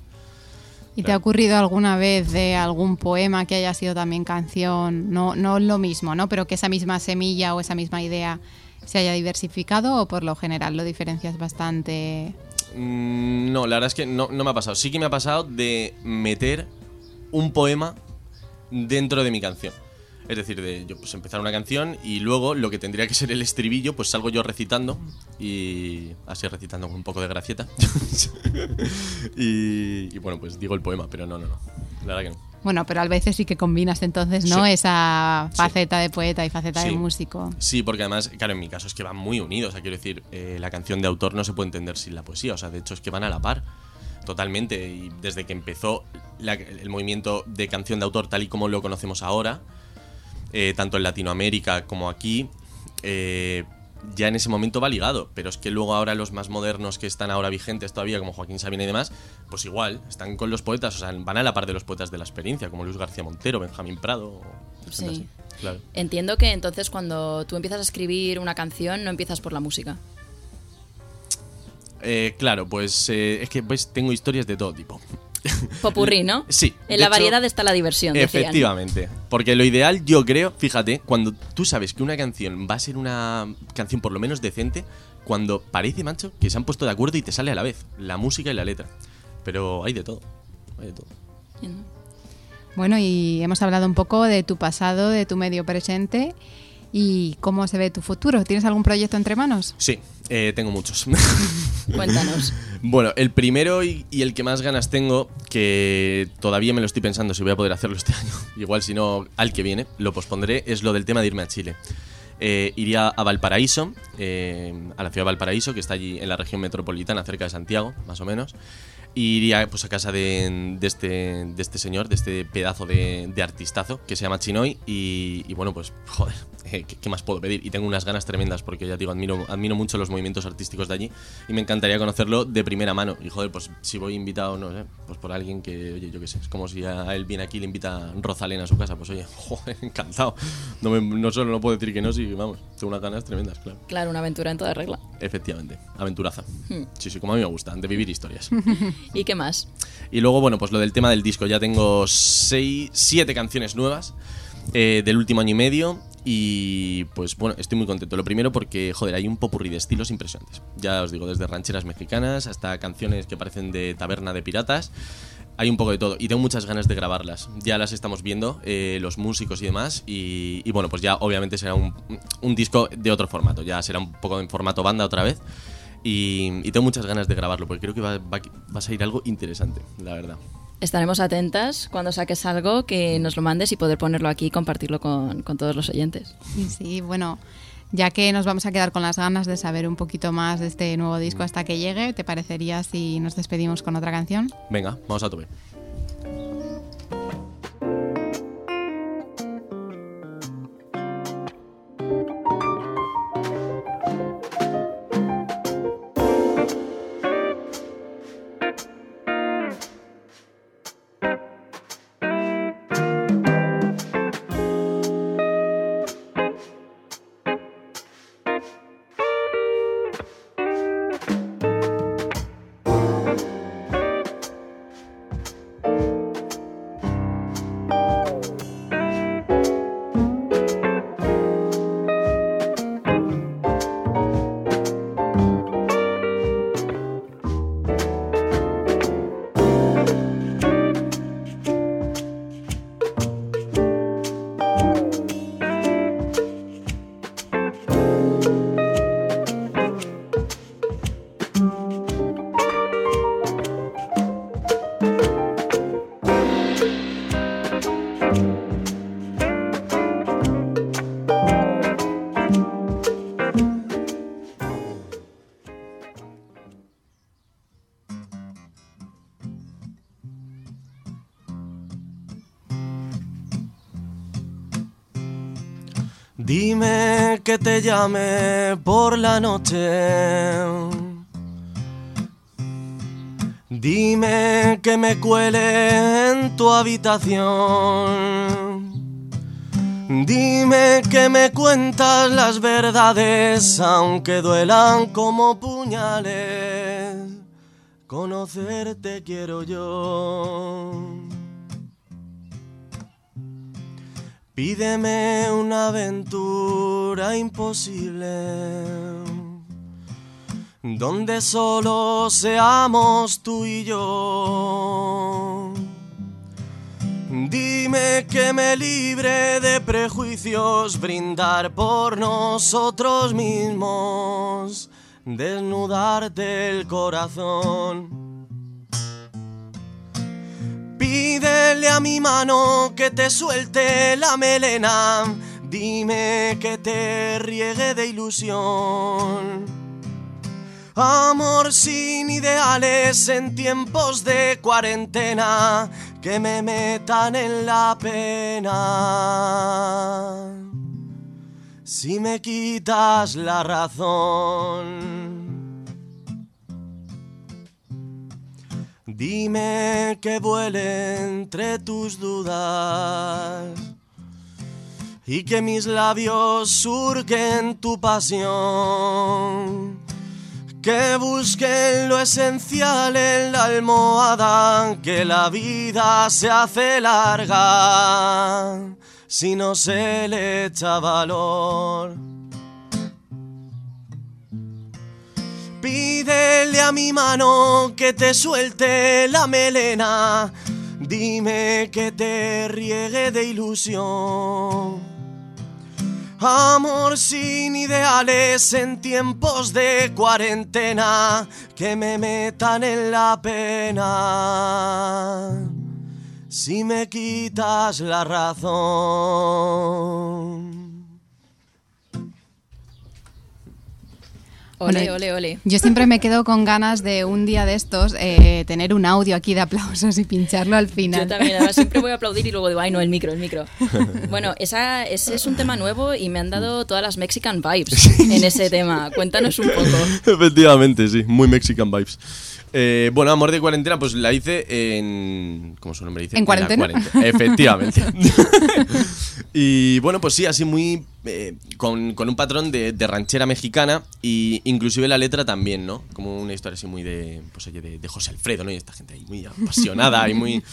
¿Y te ha ocurrido alguna vez de algún poema que haya sido también canción? No, no lo mismo, ¿no? Pero que esa misma semilla o esa misma idea se haya diversificado o por lo general lo diferencias bastante. Mm, No, la verdad es que no, no me ha pasado. Sí que me ha pasado de meter un poema dentro de mi canción. Es decir, de yo pues empezar una canción y luego lo que tendría que ser el estribillo, pues salgo yo recitando y así recitando con un poco de gracieta. *laughs* y, y bueno, pues digo el poema, pero no, no, no. La verdad que no. Bueno, pero a veces sí que combinas entonces, ¿no? Sí. Esa Sí. faceta de poeta y faceta de músico. Sí, porque además, claro, en mi caso es que van muy unidos. O sea, quiero decir, eh, la canción de autor no se puede entender sin la poesía. O sea, de hecho es que van a la par. Totalmente. Y desde que empezó la- el movimiento de canción de autor tal y como lo conocemos ahora, eh, tanto en Latinoamérica como aquí, eh, ya en ese momento va ligado. Pero es que luego ahora los más modernos que están ahora vigentes todavía, como Joaquín Sabina y demás, pues igual, están con los poetas, o sea, van a la par de los poetas de la experiencia, como Luis García Montero, Benjamín Prado. Sí. así. Claro. Entiendo que entonces cuando tú empiezas a escribir una canción no empiezas por la música. Eh, claro, pues eh, es que pues, tengo historias de todo tipo. Popurrí, ¿no? *laughs* Sí, En la hecho, variedad está la diversión. decían. Efectivamente. Porque lo ideal, yo creo, fíjate, cuando tú sabes que una canción va a ser una canción por lo menos decente, cuando parece, macho, que se han puesto de acuerdo y te sale a la vez la música y la letra. Pero hay de todo. Hay de todo. Bueno, y hemos hablado un poco de tu pasado, de tu medio presente y cómo se ve tu futuro. ¿Tienes algún proyecto entre manos? Sí, eh, tengo muchos. *laughs* Cuéntanos. Bueno, el primero y, y el que más ganas tengo, que todavía me lo estoy pensando si voy a poder hacerlo este *laughs* año, igual si no al que viene, lo pospondré, es lo del tema de irme a Chile. Eh, iría a Valparaíso, eh, a la ciudad de Valparaíso, que está allí en la región metropolitana, cerca de Santiago, más o menos. Y iría pues, a casa de, de este, de este señor, de este pedazo de, de artistazo que se llama Chinoy. Y, y bueno, pues *laughs* joder, eh, ¿qué, qué más puedo pedir? Y tengo unas ganas tremendas porque ya digo, admiro, admiro mucho los movimientos artísticos de allí y me encantaría conocerlo de primera mano. Y joder, pues si voy invitado, no sé, pues por alguien que, oye, yo qué sé, es como si a él viene aquí y le invita Rosalén a su casa, pues oye, *laughs* joder, encantado. No, me- no solo no puedo decir que no, sí, vamos, tengo unas ganas tremendas, claro. Claro, una aventura en toda regla. Efectivamente, aventuraza. Hmm. Sí, sí, como a mí me gusta, de vivir historias. *laughs* ¿Y qué más? Y luego, bueno, pues lo del tema del disco. Ya tengo seis, siete canciones nuevas eh, del último año y medio. Y pues bueno, estoy muy contento. Lo primero porque, joder, hay un popurrí de estilos impresionantes. Ya os digo, desde rancheras mexicanas hasta canciones que parecen de taberna de piratas. Hay un poco de todo y tengo muchas ganas de grabarlas. Ya las estamos viendo, eh, los músicos y demás. Y, bueno, pues ya obviamente será un disco de otro formato. Ya será un poco en formato banda otra vez. Y, y tengo muchas ganas de grabarlo porque creo que va, va- va a salir algo interesante, la verdad. Estaremos atentas cuando saques algo que nos lo mandes y poder ponerlo aquí y compartirlo con, con todos los oyentes. Sí, sí, bueno, ya que nos vamos a quedar con las ganas de saber un poquito más de este nuevo disco hasta que llegue, ¿te parecería si nos despedimos con otra canción? Venga, vamos a tope. Que te llame por la noche. Dime que me cuele en tu habitación. Dime que me cuentas las verdades, aunque duelan como puñales. Conocerte quiero yo. Pídeme una aventura imposible, donde solo seamos tú y yo. Dime que me libre de prejuicios, brindar por nosotros mismos, desnudarte el corazón. Pídele a mi mano que te suelte la melena, dime que te riegue de ilusión. Amor sin ideales en tiempos de cuarentena que me metan en la pena. Si me quitas la razón. Dime que vuele entre tus dudas y que mis labios surquen tu pasión. Que busquen lo esencial en la almohada, que la vida se hace larga si no se le echa valor. Pídele a mi mano que te suelte la melena, dime que te riegue de ilusión. Amor sin ideales en tiempos de cuarentena que me metan en la pena. Si me quitas la razón. Ole, Bueno, ole, ole. Yo siempre me quedo con ganas de un día de estos eh, tener un audio aquí de aplausos y pincharlo al final. Yo también, además siempre voy a *laughs* aplaudir y luego digo, ay no, el micro, el micro. *laughs* Bueno, esa, ese es un tema nuevo y me han dado todas las Mexican vibes en ese tema. Cuéntanos un poco. Efectivamente, sí, muy Mexican vibes. Eh, bueno, Amor de Cuarentena, pues la hice en. ¿Cómo su nombre dice? ¿En la cuarentena? cuarentena. Efectivamente. *laughs* y bueno, pues sí, así muy. eh, con, con un patrón de, de ranchera mexicana y inclusive la letra también, ¿no? Como una historia así muy de. Pues oye, de, José Alfredo, ¿no? Y esta gente ahí muy apasionada y muy.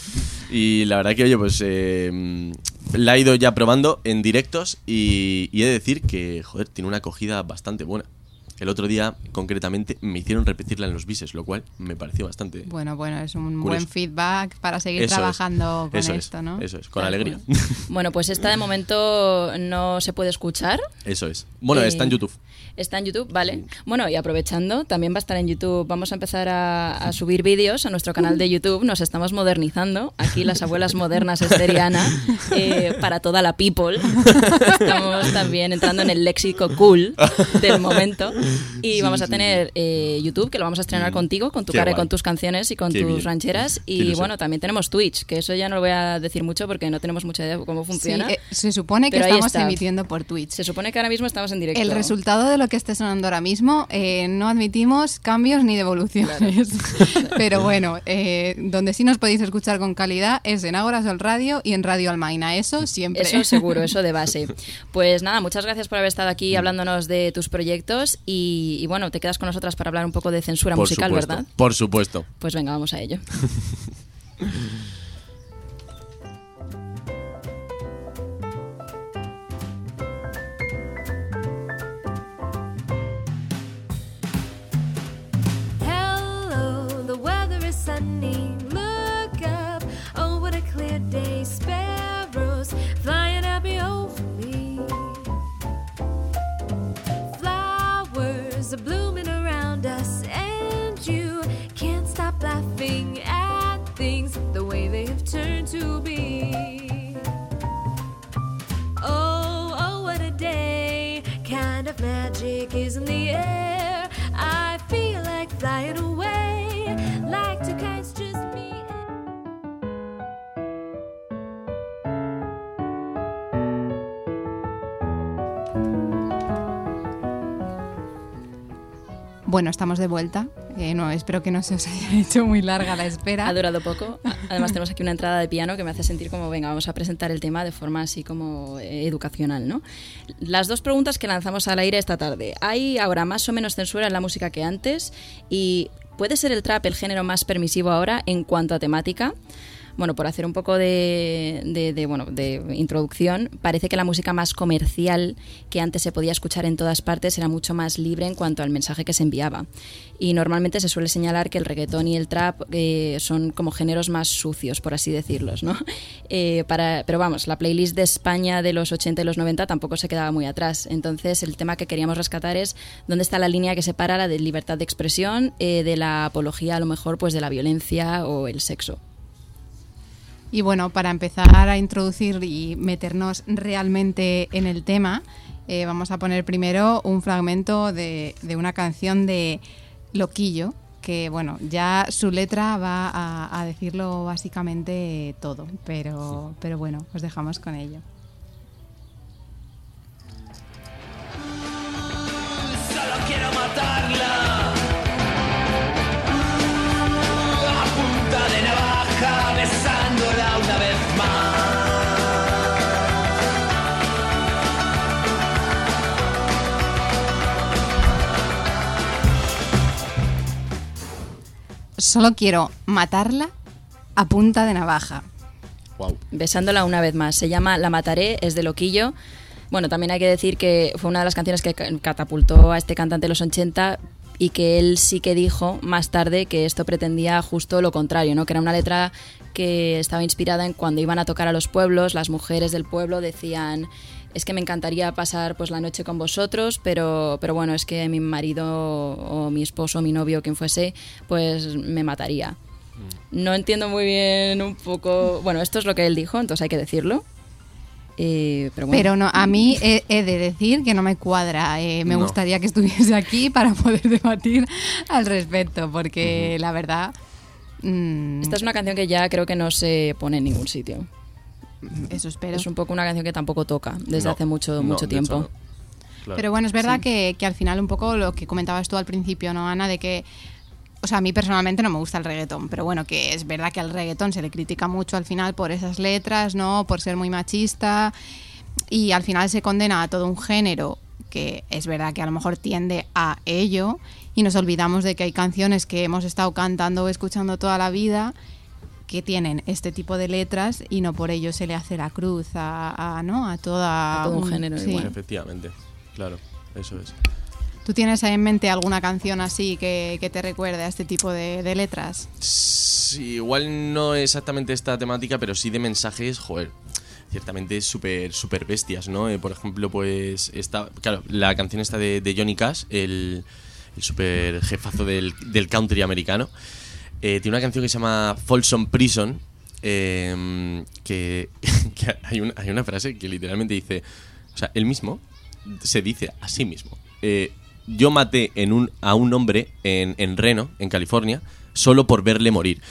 Y la verdad que, oye, pues. eh, la he ido ya probando en directos y, y he de decir que, joder, tiene una acogida bastante buena. El otro día, concretamente, me hicieron repetirla en los bises, lo cual me pareció bastante. Bueno, bueno, es un Curioso. buen feedback para seguir Eso es, trabajando con eso esto, es, ¿no? Eso es, con alegría. *laughs* Bueno, pues esta de momento no se puede escuchar. Eso es. Bueno, Eh, está en YouTube. Está en YouTube, vale. Bueno, y aprovechando, también va a estar en YouTube. Vamos a empezar a, a subir vídeos a nuestro canal de YouTube. Nos estamos modernizando. Aquí las abuelas modernas esteriana eh, para toda la people. *laughs* Estamos también entrando en el léxico cool del momento. *laughs* Y vamos a tener eh, YouTube, que lo vamos a estrenar contigo, con tu Mm. Qué cara y guay. con tus canciones y con Qué tus bien. rancheras. Qué Y ilusión. bueno, también tenemos Twitch, que eso ya no lo voy a decir mucho porque no tenemos mucha idea de cómo Sí, funciona. eh, se supone que Pero ahí estamos está. emitiendo por Twitch. Se supone que ahora mismo estamos en directo. El resultado de lo que esté sonando ahora mismo, eh, no admitimos cambios ni devoluciones. *laughs* *laughs* Pero bueno, eh, donde sí nos podéis escuchar con calidad es en Ágora Sol Radio y en Radio Almaina. Eso siempre. Eso seguro, eso de base. Pues nada, muchas gracias por haber estado aquí hablándonos de tus proyectos y, y bueno, te quedas con nosotras para hablar un poco de censura Por musical, supuesto. ¿verdad? Por supuesto. Pues venga, vamos a ello. Hello, the weather is sunny. Look up, oh, what a clear day. Flowers are blooming Bueno, estamos de vuelta. Eh, no, espero que no se os haya *laughs* hecho muy larga la espera. Ha durado poco. Además tenemos aquí una entrada de piano que me hace sentir como, venga, vamos a presentar el tema de forma así como eh, educacional, ¿no? Las dos preguntas que lanzamos al aire esta tarde. ¿Hay ahora más o menos censura en la música que antes? ¿Y puede ser el trap el género más permisivo ahora en cuanto a temática? Bueno, por hacer un poco de, bueno, de introducción, parece que la música más comercial que antes se podía escuchar en todas partes era mucho más libre en cuanto al mensaje que se enviaba. Y normalmente se suele señalar que el reggaetón y el trap eh, son como géneros más sucios, por así decirlos, ¿no? *laughs* Eh, para, pero vamos, la playlist de España de los 80 y los 90 tampoco se quedaba muy atrás. Entonces, el tema que queríamos rescatar es dónde está la línea que separa la de libertad de expresión eh, de la apología, a lo mejor, pues de la violencia o el sexo. Y bueno, para empezar a introducir y meternos realmente en el tema, eh, vamos a poner primero un fragmento de, de una canción de Loquillo, que bueno, ya su letra va a, a decirlo básicamente todo, pero, pero bueno, os dejamos con ello. Solo quiero matarla a punta de navaja. Wow. besándola una vez más. Se llama La Mataré, es de Loquillo. Bueno, también hay que decir que fue una de las canciones que ca- catapultó a este cantante en los 80 y que él sí que dijo más tarde que esto pretendía justo lo contrario, ¿no? Que era una letra que estaba inspirada en cuando iban a tocar a los pueblos, las mujeres del pueblo decían es que me encantaría pasar pues la noche con vosotros, pero, pero bueno, es que mi marido o mi esposo o mi novio, quien fuese, pues me mataría. No entiendo muy bien un poco. Bueno, esto es lo que él dijo, entonces hay que decirlo. Eh, pero bueno. Pero no, a mí he, he de decir que no me cuadra. Eh, me No. gustaría que estuviese aquí para poder *laughs* debatir al respecto, porque la verdad... mm, Esta es una canción que ya creo que no se pone en ningún sitio. Eso espero. Es un poco una canción que tampoco toca desde No, hace mucho, no, mucho hecho, tiempo. no. Claro. Pero bueno, es verdad que, que al final un poco lo que comentabas tú al principio, ¿no, Ana? De que, o sea, a mí personalmente no me gusta el reggaetón, pero bueno, que es verdad que al reggaetón se le critica mucho al final por esas letras, ¿no? Por ser muy machista y al final se condena a todo un género que es verdad que a lo mejor tiende a ello y nos olvidamos de que hay canciones que hemos estado cantando o escuchando toda la vida que tienen este tipo de letras y no por ello se le hace la cruz a, a, ¿no? a toda A todo un género igual. Efectivamente, claro, eso es. ¿Tú tienes en mente alguna canción así que, que te recuerde a este tipo de, de letras? Sí, igual no exactamente esta temática, pero sí de mensajes, joder. Ciertamente súper super bestias, ¿no? Eh, por ejemplo, pues está, claro, la canción está de, de Johnny Cash, el, el super jefazo del, del country americano. Eh, tiene una canción que se llama Folsom Prison, eh, *laughs* que, hay, una, hay una frase que literalmente dice, o sea, él mismo se dice a sí mismo. eh, yo maté en un, a un hombre en, en Reno, en California, solo por verle morir.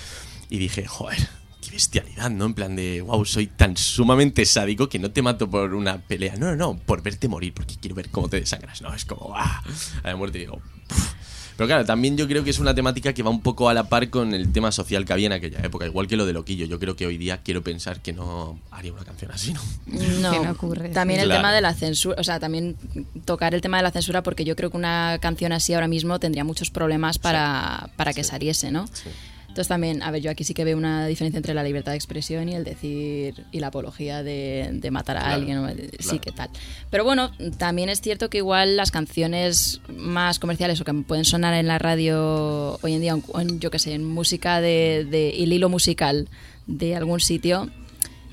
Y dije, joder, qué bestialidad, ¿no? En plan de, wow, soy tan sumamente sádico que no te mato por una pelea. No, no, no, por verte morir, porque quiero ver cómo te desangras. No, es como, ah, a la muerte digo, "Puf". Pero claro, también yo creo que es una temática que va un poco a la par con el tema social que había en aquella época, igual que lo de Loquillo. Yo creo que hoy día quiero pensar que no haría una canción así, ¿no? *laughs* No, Que no ocurre, también sí. el Claro. tema de la censura, o sea, también tocar el tema de la censura porque yo creo que una canción así ahora mismo tendría muchos problemas para, para que saliese, ¿no? Sí. Entonces también, a ver, yo aquí sí que veo una diferencia entre la libertad de expresión y el decir y la apología de, de matar a Claro, alguien, o- sí claro. que tal. Pero bueno, también es cierto que igual las canciones más comerciales o que pueden sonar en la radio hoy en día, en, yo qué sé, en música de, de el hilo musical de algún sitio,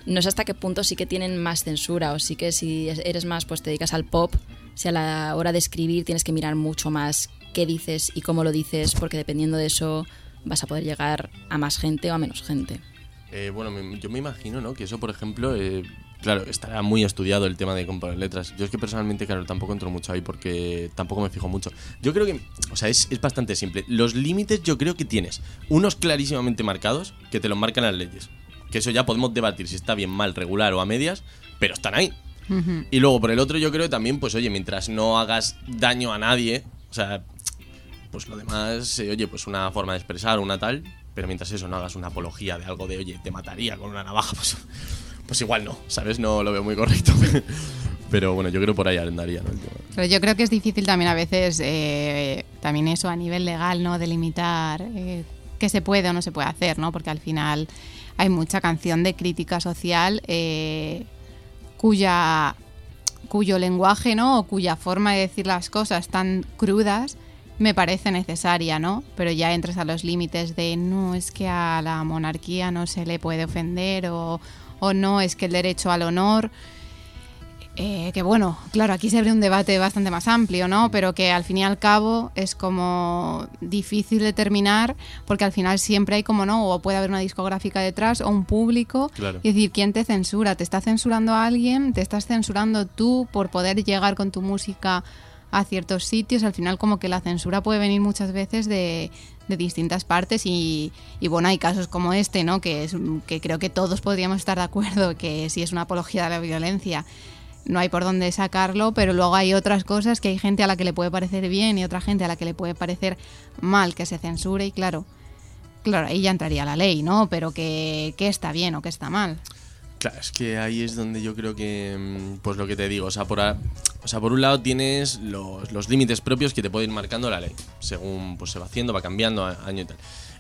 no sé hasta qué punto sí que tienen más censura o sí que si eres más, pues te dedicas al pop, si a la hora de escribir tienes que mirar mucho más qué dices y cómo lo dices, porque dependiendo de eso vas a poder llegar a más gente o a menos gente. Eh, bueno, me- yo me imagino, ¿no? Que eso, por ejemplo, eh, claro, estará muy estudiado el tema de componer letras. Yo es que personalmente, claro, tampoco entro mucho ahí porque tampoco me fijo mucho. Yo creo que, o sea, es, es bastante simple. Los límites yo creo que tienes unos clarísimamente marcados que te los marcan las leyes. Que eso ya podemos debatir si está bien, mal, regular o a medias, pero están ahí. Y luego, por el otro, yo creo también, pues oye, mientras no hagas daño a nadie, o sea, pues lo demás, eh, oye, pues una forma de expresar, una tal, pero mientras eso no hagas una apología de algo de, oye, te mataría con una navaja, pues, pues igual no, ¿sabes? No lo veo muy correcto. *laughs* pero bueno, yo creo por ahí andaría, ¿no? Pero yo creo que es difícil también a veces, eh, también eso a nivel legal, ¿no? Delimitar eh, qué se puede o no se puede hacer, ¿no? Porque al final hay mucha canción de crítica social eh, cuya cuyo lenguaje, ¿no? O cuya forma de decir las cosas tan crudas me parece necesaria, ¿no? Pero ya entras a los límites de no es que a la monarquía no se le puede ofender o, o no es que el derecho al honor eh, que bueno, claro, aquí se abre un debate bastante más amplio, ¿no? Pero que al fin y al cabo es como difícil determinar, porque al final siempre hay como, ¿no? O puede haber una discográfica detrás o un público. Claro. Y decir, ¿quién te censura? ¿Te está censurando a alguien? ¿Te estás censurando tú por poder llegar con tu música a ciertos sitios? Al final como que la censura puede venir muchas veces de, de distintas partes y, y, bueno, hay casos como este, ¿no? Que, es, que creo que todos podríamos estar de acuerdo que si es una apología de la violencia no hay por dónde sacarlo, pero luego hay otras cosas que hay gente a la que le puede parecer bien y otra gente a la que le puede parecer mal que se censure y claro, claro, ahí ya entraría la ley, ¿no? Pero que, que está bien o que está mal. Claro, es que ahí es donde yo creo que, mm, pues lo que te digo, o sea, por, a- o sea, por un lado tienes los, los límites propios que te puede ir marcando la ley, según pues se va haciendo, va cambiando año y tal.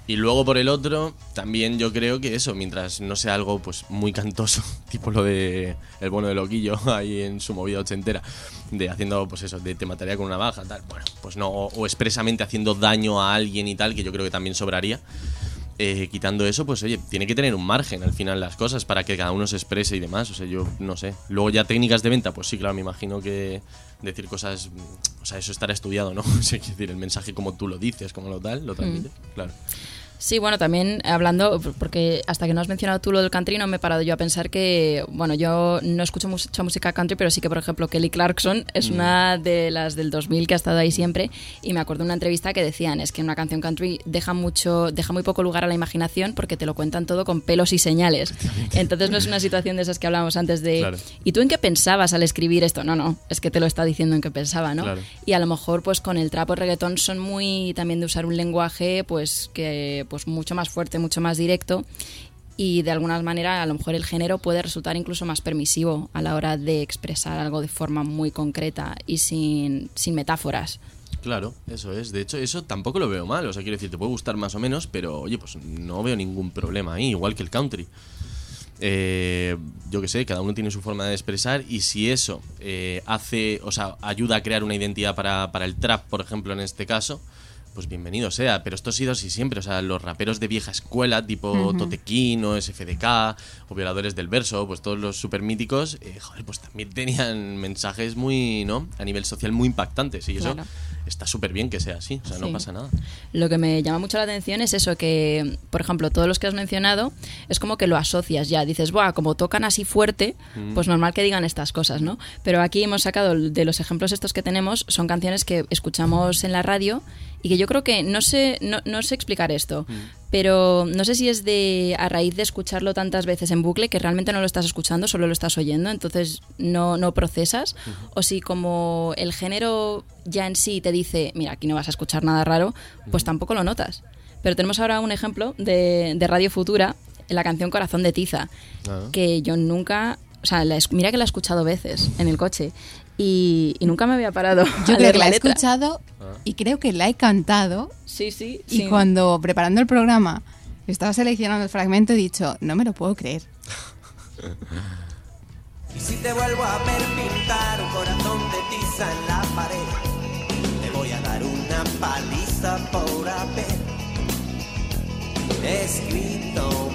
Y luego por el otro, también yo creo que eso, mientras no sea algo pues muy cantoso, *laughs* tipo lo de el bono de loquillo *laughs* ahí en su movida ochentera, de haciendo pues eso, de te mataría con una baja, tal, bueno, pues no, o, o expresamente haciendo daño a alguien y tal, que yo creo que también sobraría. Eh, quitando eso, pues oye, tiene que tener un margen al final las cosas para que cada uno se exprese y demás. O sea, yo no sé. Luego ya técnicas de venta, pues sí, claro, me imagino que decir cosas, mm, o sea, eso estará estudiado, ¿no? *laughs* O sea, decir, el mensaje como tú lo dices, como lo tal, lo transmites, claro. Sí, bueno, también hablando, porque hasta que no has mencionado tú lo del country, no me he parado yo a pensar que, bueno, yo no escucho mucha música country, pero sí que, por ejemplo, Kelly Clarkson es una de las del 2000 que ha estado ahí siempre, y me acuerdo de una entrevista que decían, es que una canción country deja mucho, deja muy poco lugar a la imaginación porque te lo cuentan todo con pelos y señales. Entonces no es una situación de esas que hablábamos antes de, Claro. ¿y tú en qué pensabas al escribir esto? No, no, es que te lo está diciendo en qué pensaba, ¿no? Claro. Y a lo mejor pues con el trap o reggaetón son muy también de usar un lenguaje pues que pues mucho más fuerte, mucho más directo y de alguna manera a lo mejor el género puede resultar incluso más permisivo a la hora de expresar algo de forma muy concreta y sin, sin metáforas. Claro, eso es. De hecho, eso tampoco lo veo mal. O sea, quiero decir, te puede gustar más o menos, pero oye, pues no veo ningún problema ahí, igual que el country. Eh, yo qué sé, cada uno tiene su forma de expresar y si eso eh, hace, o sea, ayuda a crear una identidad para, para el trap, por ejemplo, en este caso, pues bienvenido sea. Pero esto ha sido así siempre. O sea, los raperos de vieja escuela, tipo Totequín o SFDK o Violadores del Verso, pues todos los super míticos, eh, joder, pues también tenían mensajes muy, ¿no? A nivel social muy impactantes y eso Claro. Está súper bien que sea así. O sea, no pasa nada. Lo que me llama mucho la atención es eso, que, por ejemplo, todos los que has mencionado, es como que lo asocias ya. Dices, Buah, como tocan así fuerte, pues normal que digan estas cosas, ¿no? Pero aquí hemos sacado de los ejemplos estos que tenemos, son canciones que escuchamos en la radio y que yo creo que no sé, no, no sé explicar esto, pero no sé si es de a raíz de escucharlo tantas veces en bucle que realmente no lo estás escuchando, solo lo estás oyendo, entonces no, no procesas, o si como el género ya en sí te dice, mira, aquí no vas a escuchar nada raro, pues tampoco lo notas. Pero tenemos ahora un ejemplo de, de Radio Futura, en la canción Corazón de Tiza, Ah. que yo nunca, o sea, la mira que la he escuchado veces en el coche y, y nunca me había parado. *laughs* Yo a creo leer que la he letra. escuchado y creo que la he cantado Sí, sí. y sí. cuando preparando el programa estaba seleccionando el fragmento he dicho, no me lo puedo creer. Y si te vuelvo a ver pintar un corazón de tiza en la pared, te voy a dar una paliza por haber escrito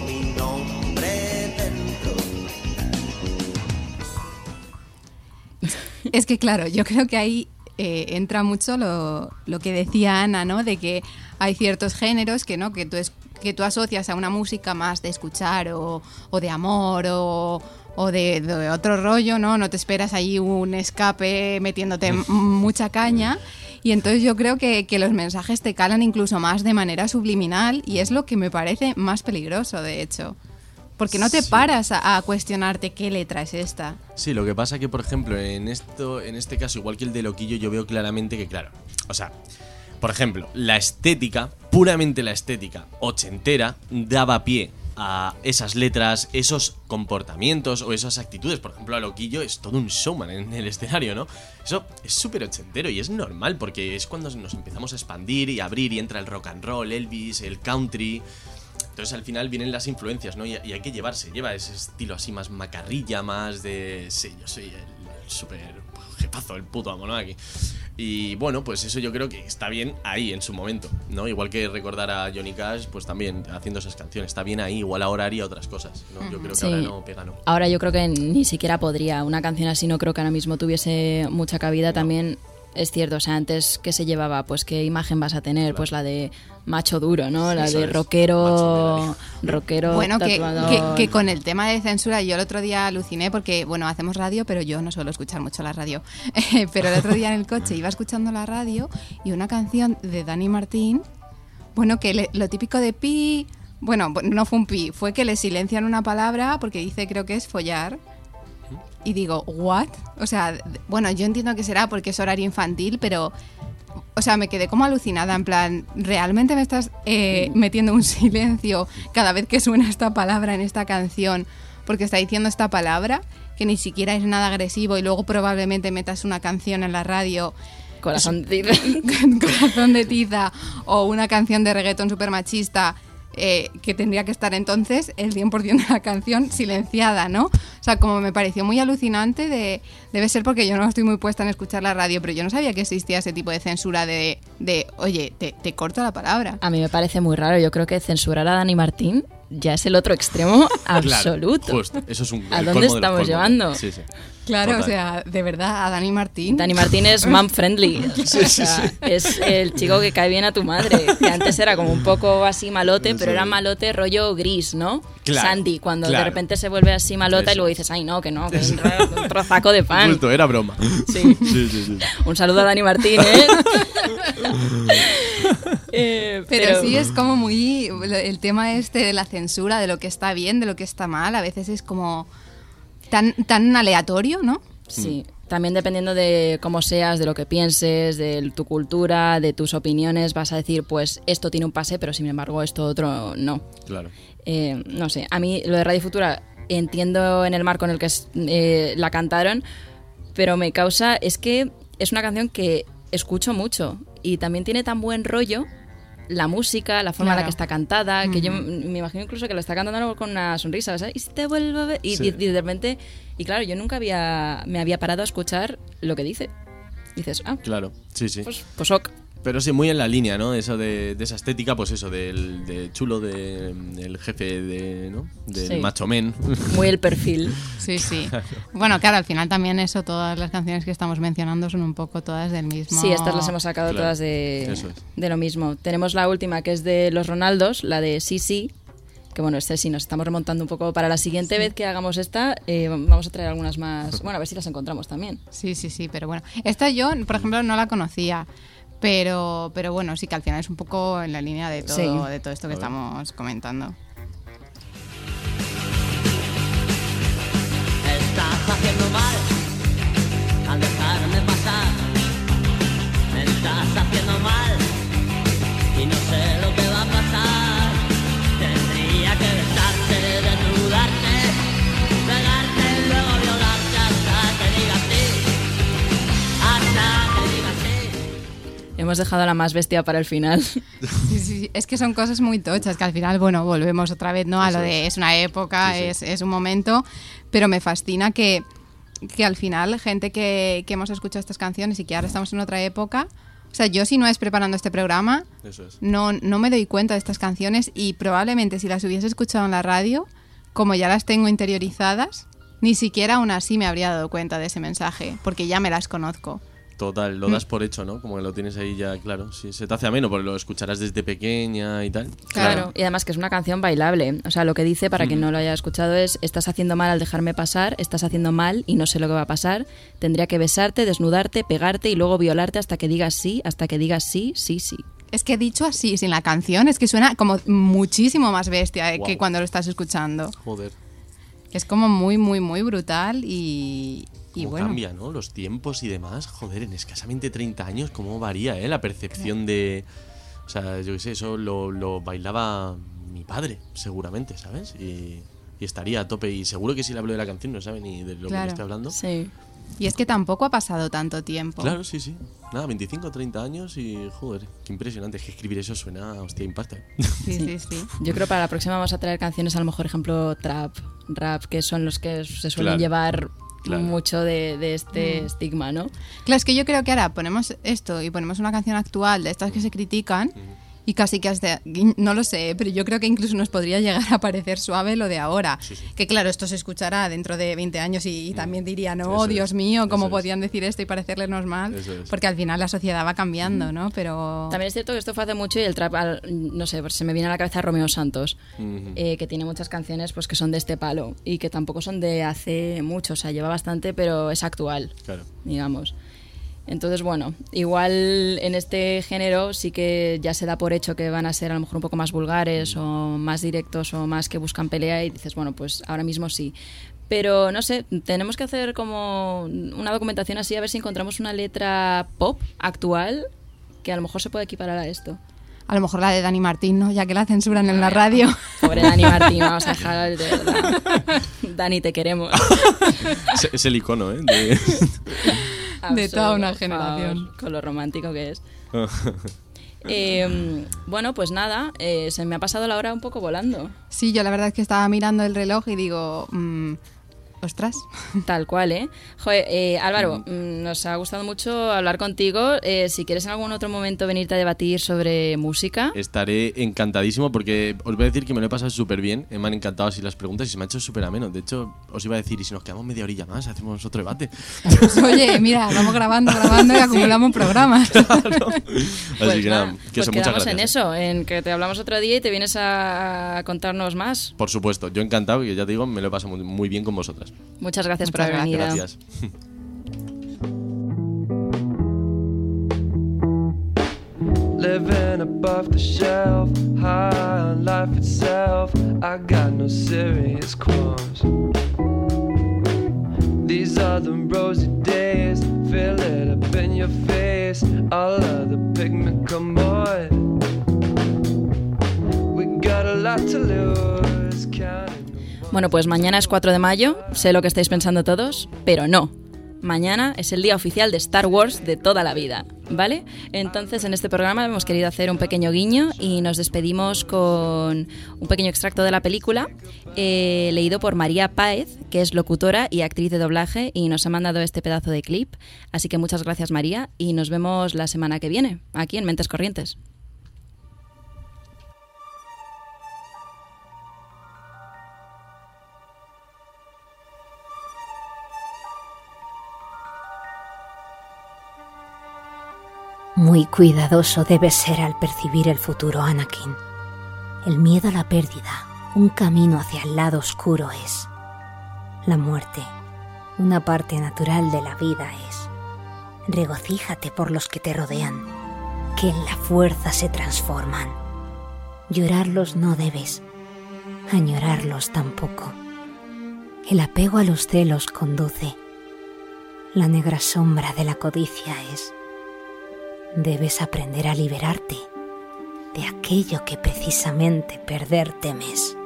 Es que claro, yo creo que ahí eh, entra mucho lo, lo que decía Ana, ¿no? De que hay ciertos géneros que no, que tú es, que tú asocias a una música más de escuchar o, o de amor o, o de, de otro rollo, ¿no? No te esperas ahí un escape metiéndote mucha caña. Y entonces yo creo que, que los mensajes te calan incluso más de manera subliminal y es lo que me parece más peligroso, de hecho. Porque no te Sí. paras a, a cuestionarte qué letra es esta. Sí, lo que pasa que, por ejemplo, en esto, en este caso, igual que el de Loquillo, yo veo claramente que, claro, o sea, Por ejemplo, la estética, puramente la estética ochentera, daba pie a esas letras, esos comportamientos o esas actitudes. Por ejemplo, a Loquillo es todo un showman en el escenario, ¿no? Eso es súper ochentero y es normal porque es cuando nos empezamos a expandir y abrir y entra el rock and roll, Elvis, el country. Entonces al final vienen las influencias, ¿no? Y, y hay que llevarse, lleva ese estilo así más macarrilla, más de... Sí, yo soy el, el súper jefazo, el puto amo, ¿no? Aquí. Y bueno, pues eso yo creo que está bien ahí en su momento, ¿no? Igual que recordar a Johnny Cash, pues también haciendo esas canciones, está bien ahí, igual ahora haría otras cosas, ¿no? Yo creo que Sí. ahora no pega, ¿no? Ahora yo creo que ni siquiera podría. Una canción así no creo que ahora mismo tuviese mucha cabida. También es cierto, o sea, antes que se llevaba, pues qué imagen vas a tener, pues la de macho duro, ¿no? La Eso de rockero, rockero Bueno, que, que- que con el tema de censura yo el otro día aluciné porque, bueno, hacemos radio, pero yo no suelo escuchar mucho la radio. *laughs* pero el otro día en el coche iba escuchando la radio y una canción de Dani Martín, bueno, que le- lo típico de pi, bueno, bu- no fue un pi, fue que le silencian una palabra porque dice creo que es follar. Y digo, ¿what? O sea, bueno, yo entiendo que será porque es horario infantil, pero o sea, me quedé como alucinada, en plan, ¿realmente me estás eh, metiendo un silencio cada vez que suena esta palabra en esta canción? Porque está diciendo esta palabra, que ni siquiera es nada agresivo, y luego probablemente metas una canción en la radio, Corazón de *laughs* Corazón de tiza, o una canción de reggaetón super machista, eh, que tendría que estar entonces el 100% de la canción silenciada, ¿no? O sea, como me pareció muy alucinante, de, debe ser porque yo no estoy muy puesta en escuchar la radio, pero yo no sabía que existía ese tipo de censura de, de oye, te, te corto la palabra. A mí me parece muy raro. Yo creo que censurar a Dani Martín ya es el otro extremo *laughs* absoluto. Claro, justo, eso es un ¿A dónde de estamos llevando? Sí, sí. Claro, Total. o sea, de verdad, a Dani Martín. Dani Martín es mom friendly. *laughs* O sea, Es el chico que cae bien a tu madre. Que antes era como un poco así malote, pero era malote rollo gris, ¿no? Claro, Sandy, cuando de claro. repente se vuelve así malota y Eso. luego dices, ay no, que no, que es un tro- un trozaco de pan. Justo, era broma. Sí. sí, sí, sí. Un saludo a Dani Martín, ¿eh? *laughs* Eh, Pero, sí es como muy el tema este de la censura, de lo que está bien, de lo que está mal, a veces es como tan, tan aleatorio, ¿no? Sí, también dependiendo de cómo seas, de lo que pienses, de tu cultura, de tus opiniones, vas a decir, pues esto tiene un pase, pero sin embargo esto otro no. Claro. Eh, no sé, a mí lo de Radio Futura entiendo en el marco en el que eh, la cantaron, pero me causa, es que es una canción que escucho mucho y también tiene tan buen rollo la música, la forma en la Claro. que está cantada, que yo me imagino incluso que lo está cantando con una sonrisa, ¿sabes? Y si te vuelvo a ver- y, Sí. y- y de repente, y claro, yo nunca había, me había parado a escuchar lo que dice. Dices, ah, Claro, sí, sí. pues, pues ok. Pero sí, muy en la línea, ¿no? Eso de, de esa estética, pues eso, del de chulo, de, del jefe de, ¿no? Del Sí. macho men. *laughs* Muy el perfil. Sí, sí. Bueno, claro, al final también eso, todas las canciones que estamos mencionando son un poco todas del mismo. Sí, estas las hemos sacado Claro, todas de, es. de lo mismo. Tenemos la última que es de los Ronaldos, la de Sí Sí. Que bueno, este sí, nos estamos remontando un poco. Para la siguiente vez que hagamos esta, eh, vamos a traer algunas más. *laughs* Bueno, a ver si las encontramos también. Sí, sí, sí, pero bueno. Esta yo, por ejemplo, no la conocía. Pero, pero bueno, sí que al final es un poco en la línea de todo, Sí. de todo esto que estamos comentando. Estás haciendo mal al dejarme pasar. Me estás haciendo mal y no sé lo que Hemos dejado a la más bestia para el final. *laughs* Sí, sí. Es que son cosas muy tochas que al final, bueno, volvemos otra vez, ¿no? A lo de es. es una época, Sí, sí. Es, es un momento, pero me fascina que, que al final gente que, que hemos escuchado estas canciones y que ahora estamos en otra época, o sea, yo si no es preparando este programa, Eso es. no, no me doy cuenta de estas canciones y probablemente si las hubiese escuchado en la radio, como ya las tengo interiorizadas, ni siquiera aún así me habría dado cuenta de ese mensaje, porque ya me las conozco. Total, lo das por hecho, ¿no? Como que lo tienes ahí ya, claro. Sí, se te hace ameno porque lo escucharás desde pequeña y tal. Claro. Y además que es una canción bailable. O sea, lo que dice, para quien no lo haya escuchado, es: Estás haciendo mal al dejarme pasar, estás haciendo mal y no sé lo que va a pasar. Tendría que besarte, desnudarte, pegarte y luego violarte hasta que digas sí, hasta que digas sí, sí, sí. Es que dicho así, sin la canción, es que suena como muchísimo más bestia eh, que cuando lo estás escuchando. Joder. Es como muy, muy, muy brutal y, Y cómo bueno. cambia, ¿no? Los tiempos y demás. Joder, en escasamente 30 años, cómo varía, ¿eh? La percepción de... O sea, yo qué sé, eso lo, lo bailaba mi padre, seguramente, ¿sabes? Y, y estaría a tope. Y seguro que si le hablo de la canción no sabe ni de lo que Claro. le estoy hablando. Sí. Y es que tampoco ha pasado tanto tiempo. Claro, sí, sí. Nada, 25, 30 años y joder, qué impresionante. Es que escribir eso suena, hostia, impacta. Sí, *laughs* sí, sí. Yo creo que para la próxima vamos a traer canciones, a lo mejor, ejemplo, trap, rap, que son los que se suelen Claro. llevar Claro. mucho de, de este estigma, ¿no? Claro, es que yo creo que ahora ponemos esto y ponemos una canción actual de estas que se critican y casi que hasta, no lo sé, pero yo creo que incluso nos podría llegar a parecer suave lo de ahora. Sí, sí. Que claro, esto se escuchará dentro de 20 años y, y también diría, no, Eso Dios es, mío, ¿cómo eso es. podían decir esto y parecerles mal? Eso es. Porque al final la sociedad va cambiando, ¿no? Pero... También es cierto que esto fue hace mucho y el trap, al- no sé, pues se me viene a la cabeza Romeo Santos, eh, que tiene muchas canciones pues que son de este palo y que tampoco son de hace mucho, o sea, lleva bastante, pero es actual, Claro. digamos. Entonces, bueno, igual en este género sí que ya se da por hecho que van a ser a lo mejor un poco más vulgares o más directos o más que buscan pelea y dices, bueno, pues ahora mismo sí. Pero no sé, tenemos que hacer como una documentación así a ver si encontramos una letra pop actual que a lo mejor se puede equiparar a esto. A lo mejor la de Dani Martín, ¿no? Ya que la censuran en la radio. Pobre Dani Martín, vamos a dejar de *laughs* verdad. Dani, te queremos. *laughs* Es, es el icono, ¿eh? De- *laughs* De toda una generación. favor, con lo romántico que es. *laughs* Eh, bueno, pues nada, eh, se me ha pasado la hora un poco volando. Sí, yo la verdad es que estaba mirando el reloj y digo, mm, ostras. *laughs* Tal cual, ¿eh? Joder, eh, Álvaro, mm, nos ha gustado mucho hablar contigo. Eh, si quieres en algún otro momento venirte a debatir sobre música, Estaré encantadísimo porque os voy a decir que me lo he pasado súper bien. Me han encantado así las preguntas y se me ha hecho súper ameno. De hecho, os iba a decir, y si nos quedamos media orilla más, hacemos otro debate. Pues, *laughs* oye, mira, vamos grabando, grabando y acumulamos programas. *laughs* Así pues que nada, nada, que pues eso, muchas quedamos gracias. en ¿eh? eso, en que te hablamos otro día y te vienes a contarnos más. Por supuesto, yo encantado y ya te digo, me lo he pasado muy bien con vosotras. Muchas gracias por Muchas haber venido. Gracias. *laughs* Living above the shelf, high on life itself. I got no serious qualms. These are the rosy days, feel it up in your face. All of the pigment come on. We got a lot to lose, counting. Bueno, pues mañana es 4 de mayo, sé lo que estáis pensando todos, pero no. Mañana es el día oficial de Star Wars de toda la vida, ¿vale? Entonces en este programa hemos querido hacer un pequeño guiño y nos despedimos con un pequeño extracto de la película eh, leído por María Páez, que es locutora y actriz de doblaje y nos ha mandado este pedazo de clip. Así que muchas gracias María y nos vemos la semana que viene, aquí en Mentes Corrientes. Muy cuidadoso debes ser al percibir el futuro, Anakin. El miedo a la pérdida, un camino hacia el lado oscuro es. La muerte, una parte natural de la vida es. Regocíjate por los que te rodean, que en la fuerza se transforman. Llorarlos no debes, añorarlos tampoco. El apego a los celos conduce. La negra sombra de la codicia es. Debes aprender a liberarte de aquello que precisamente perder temes.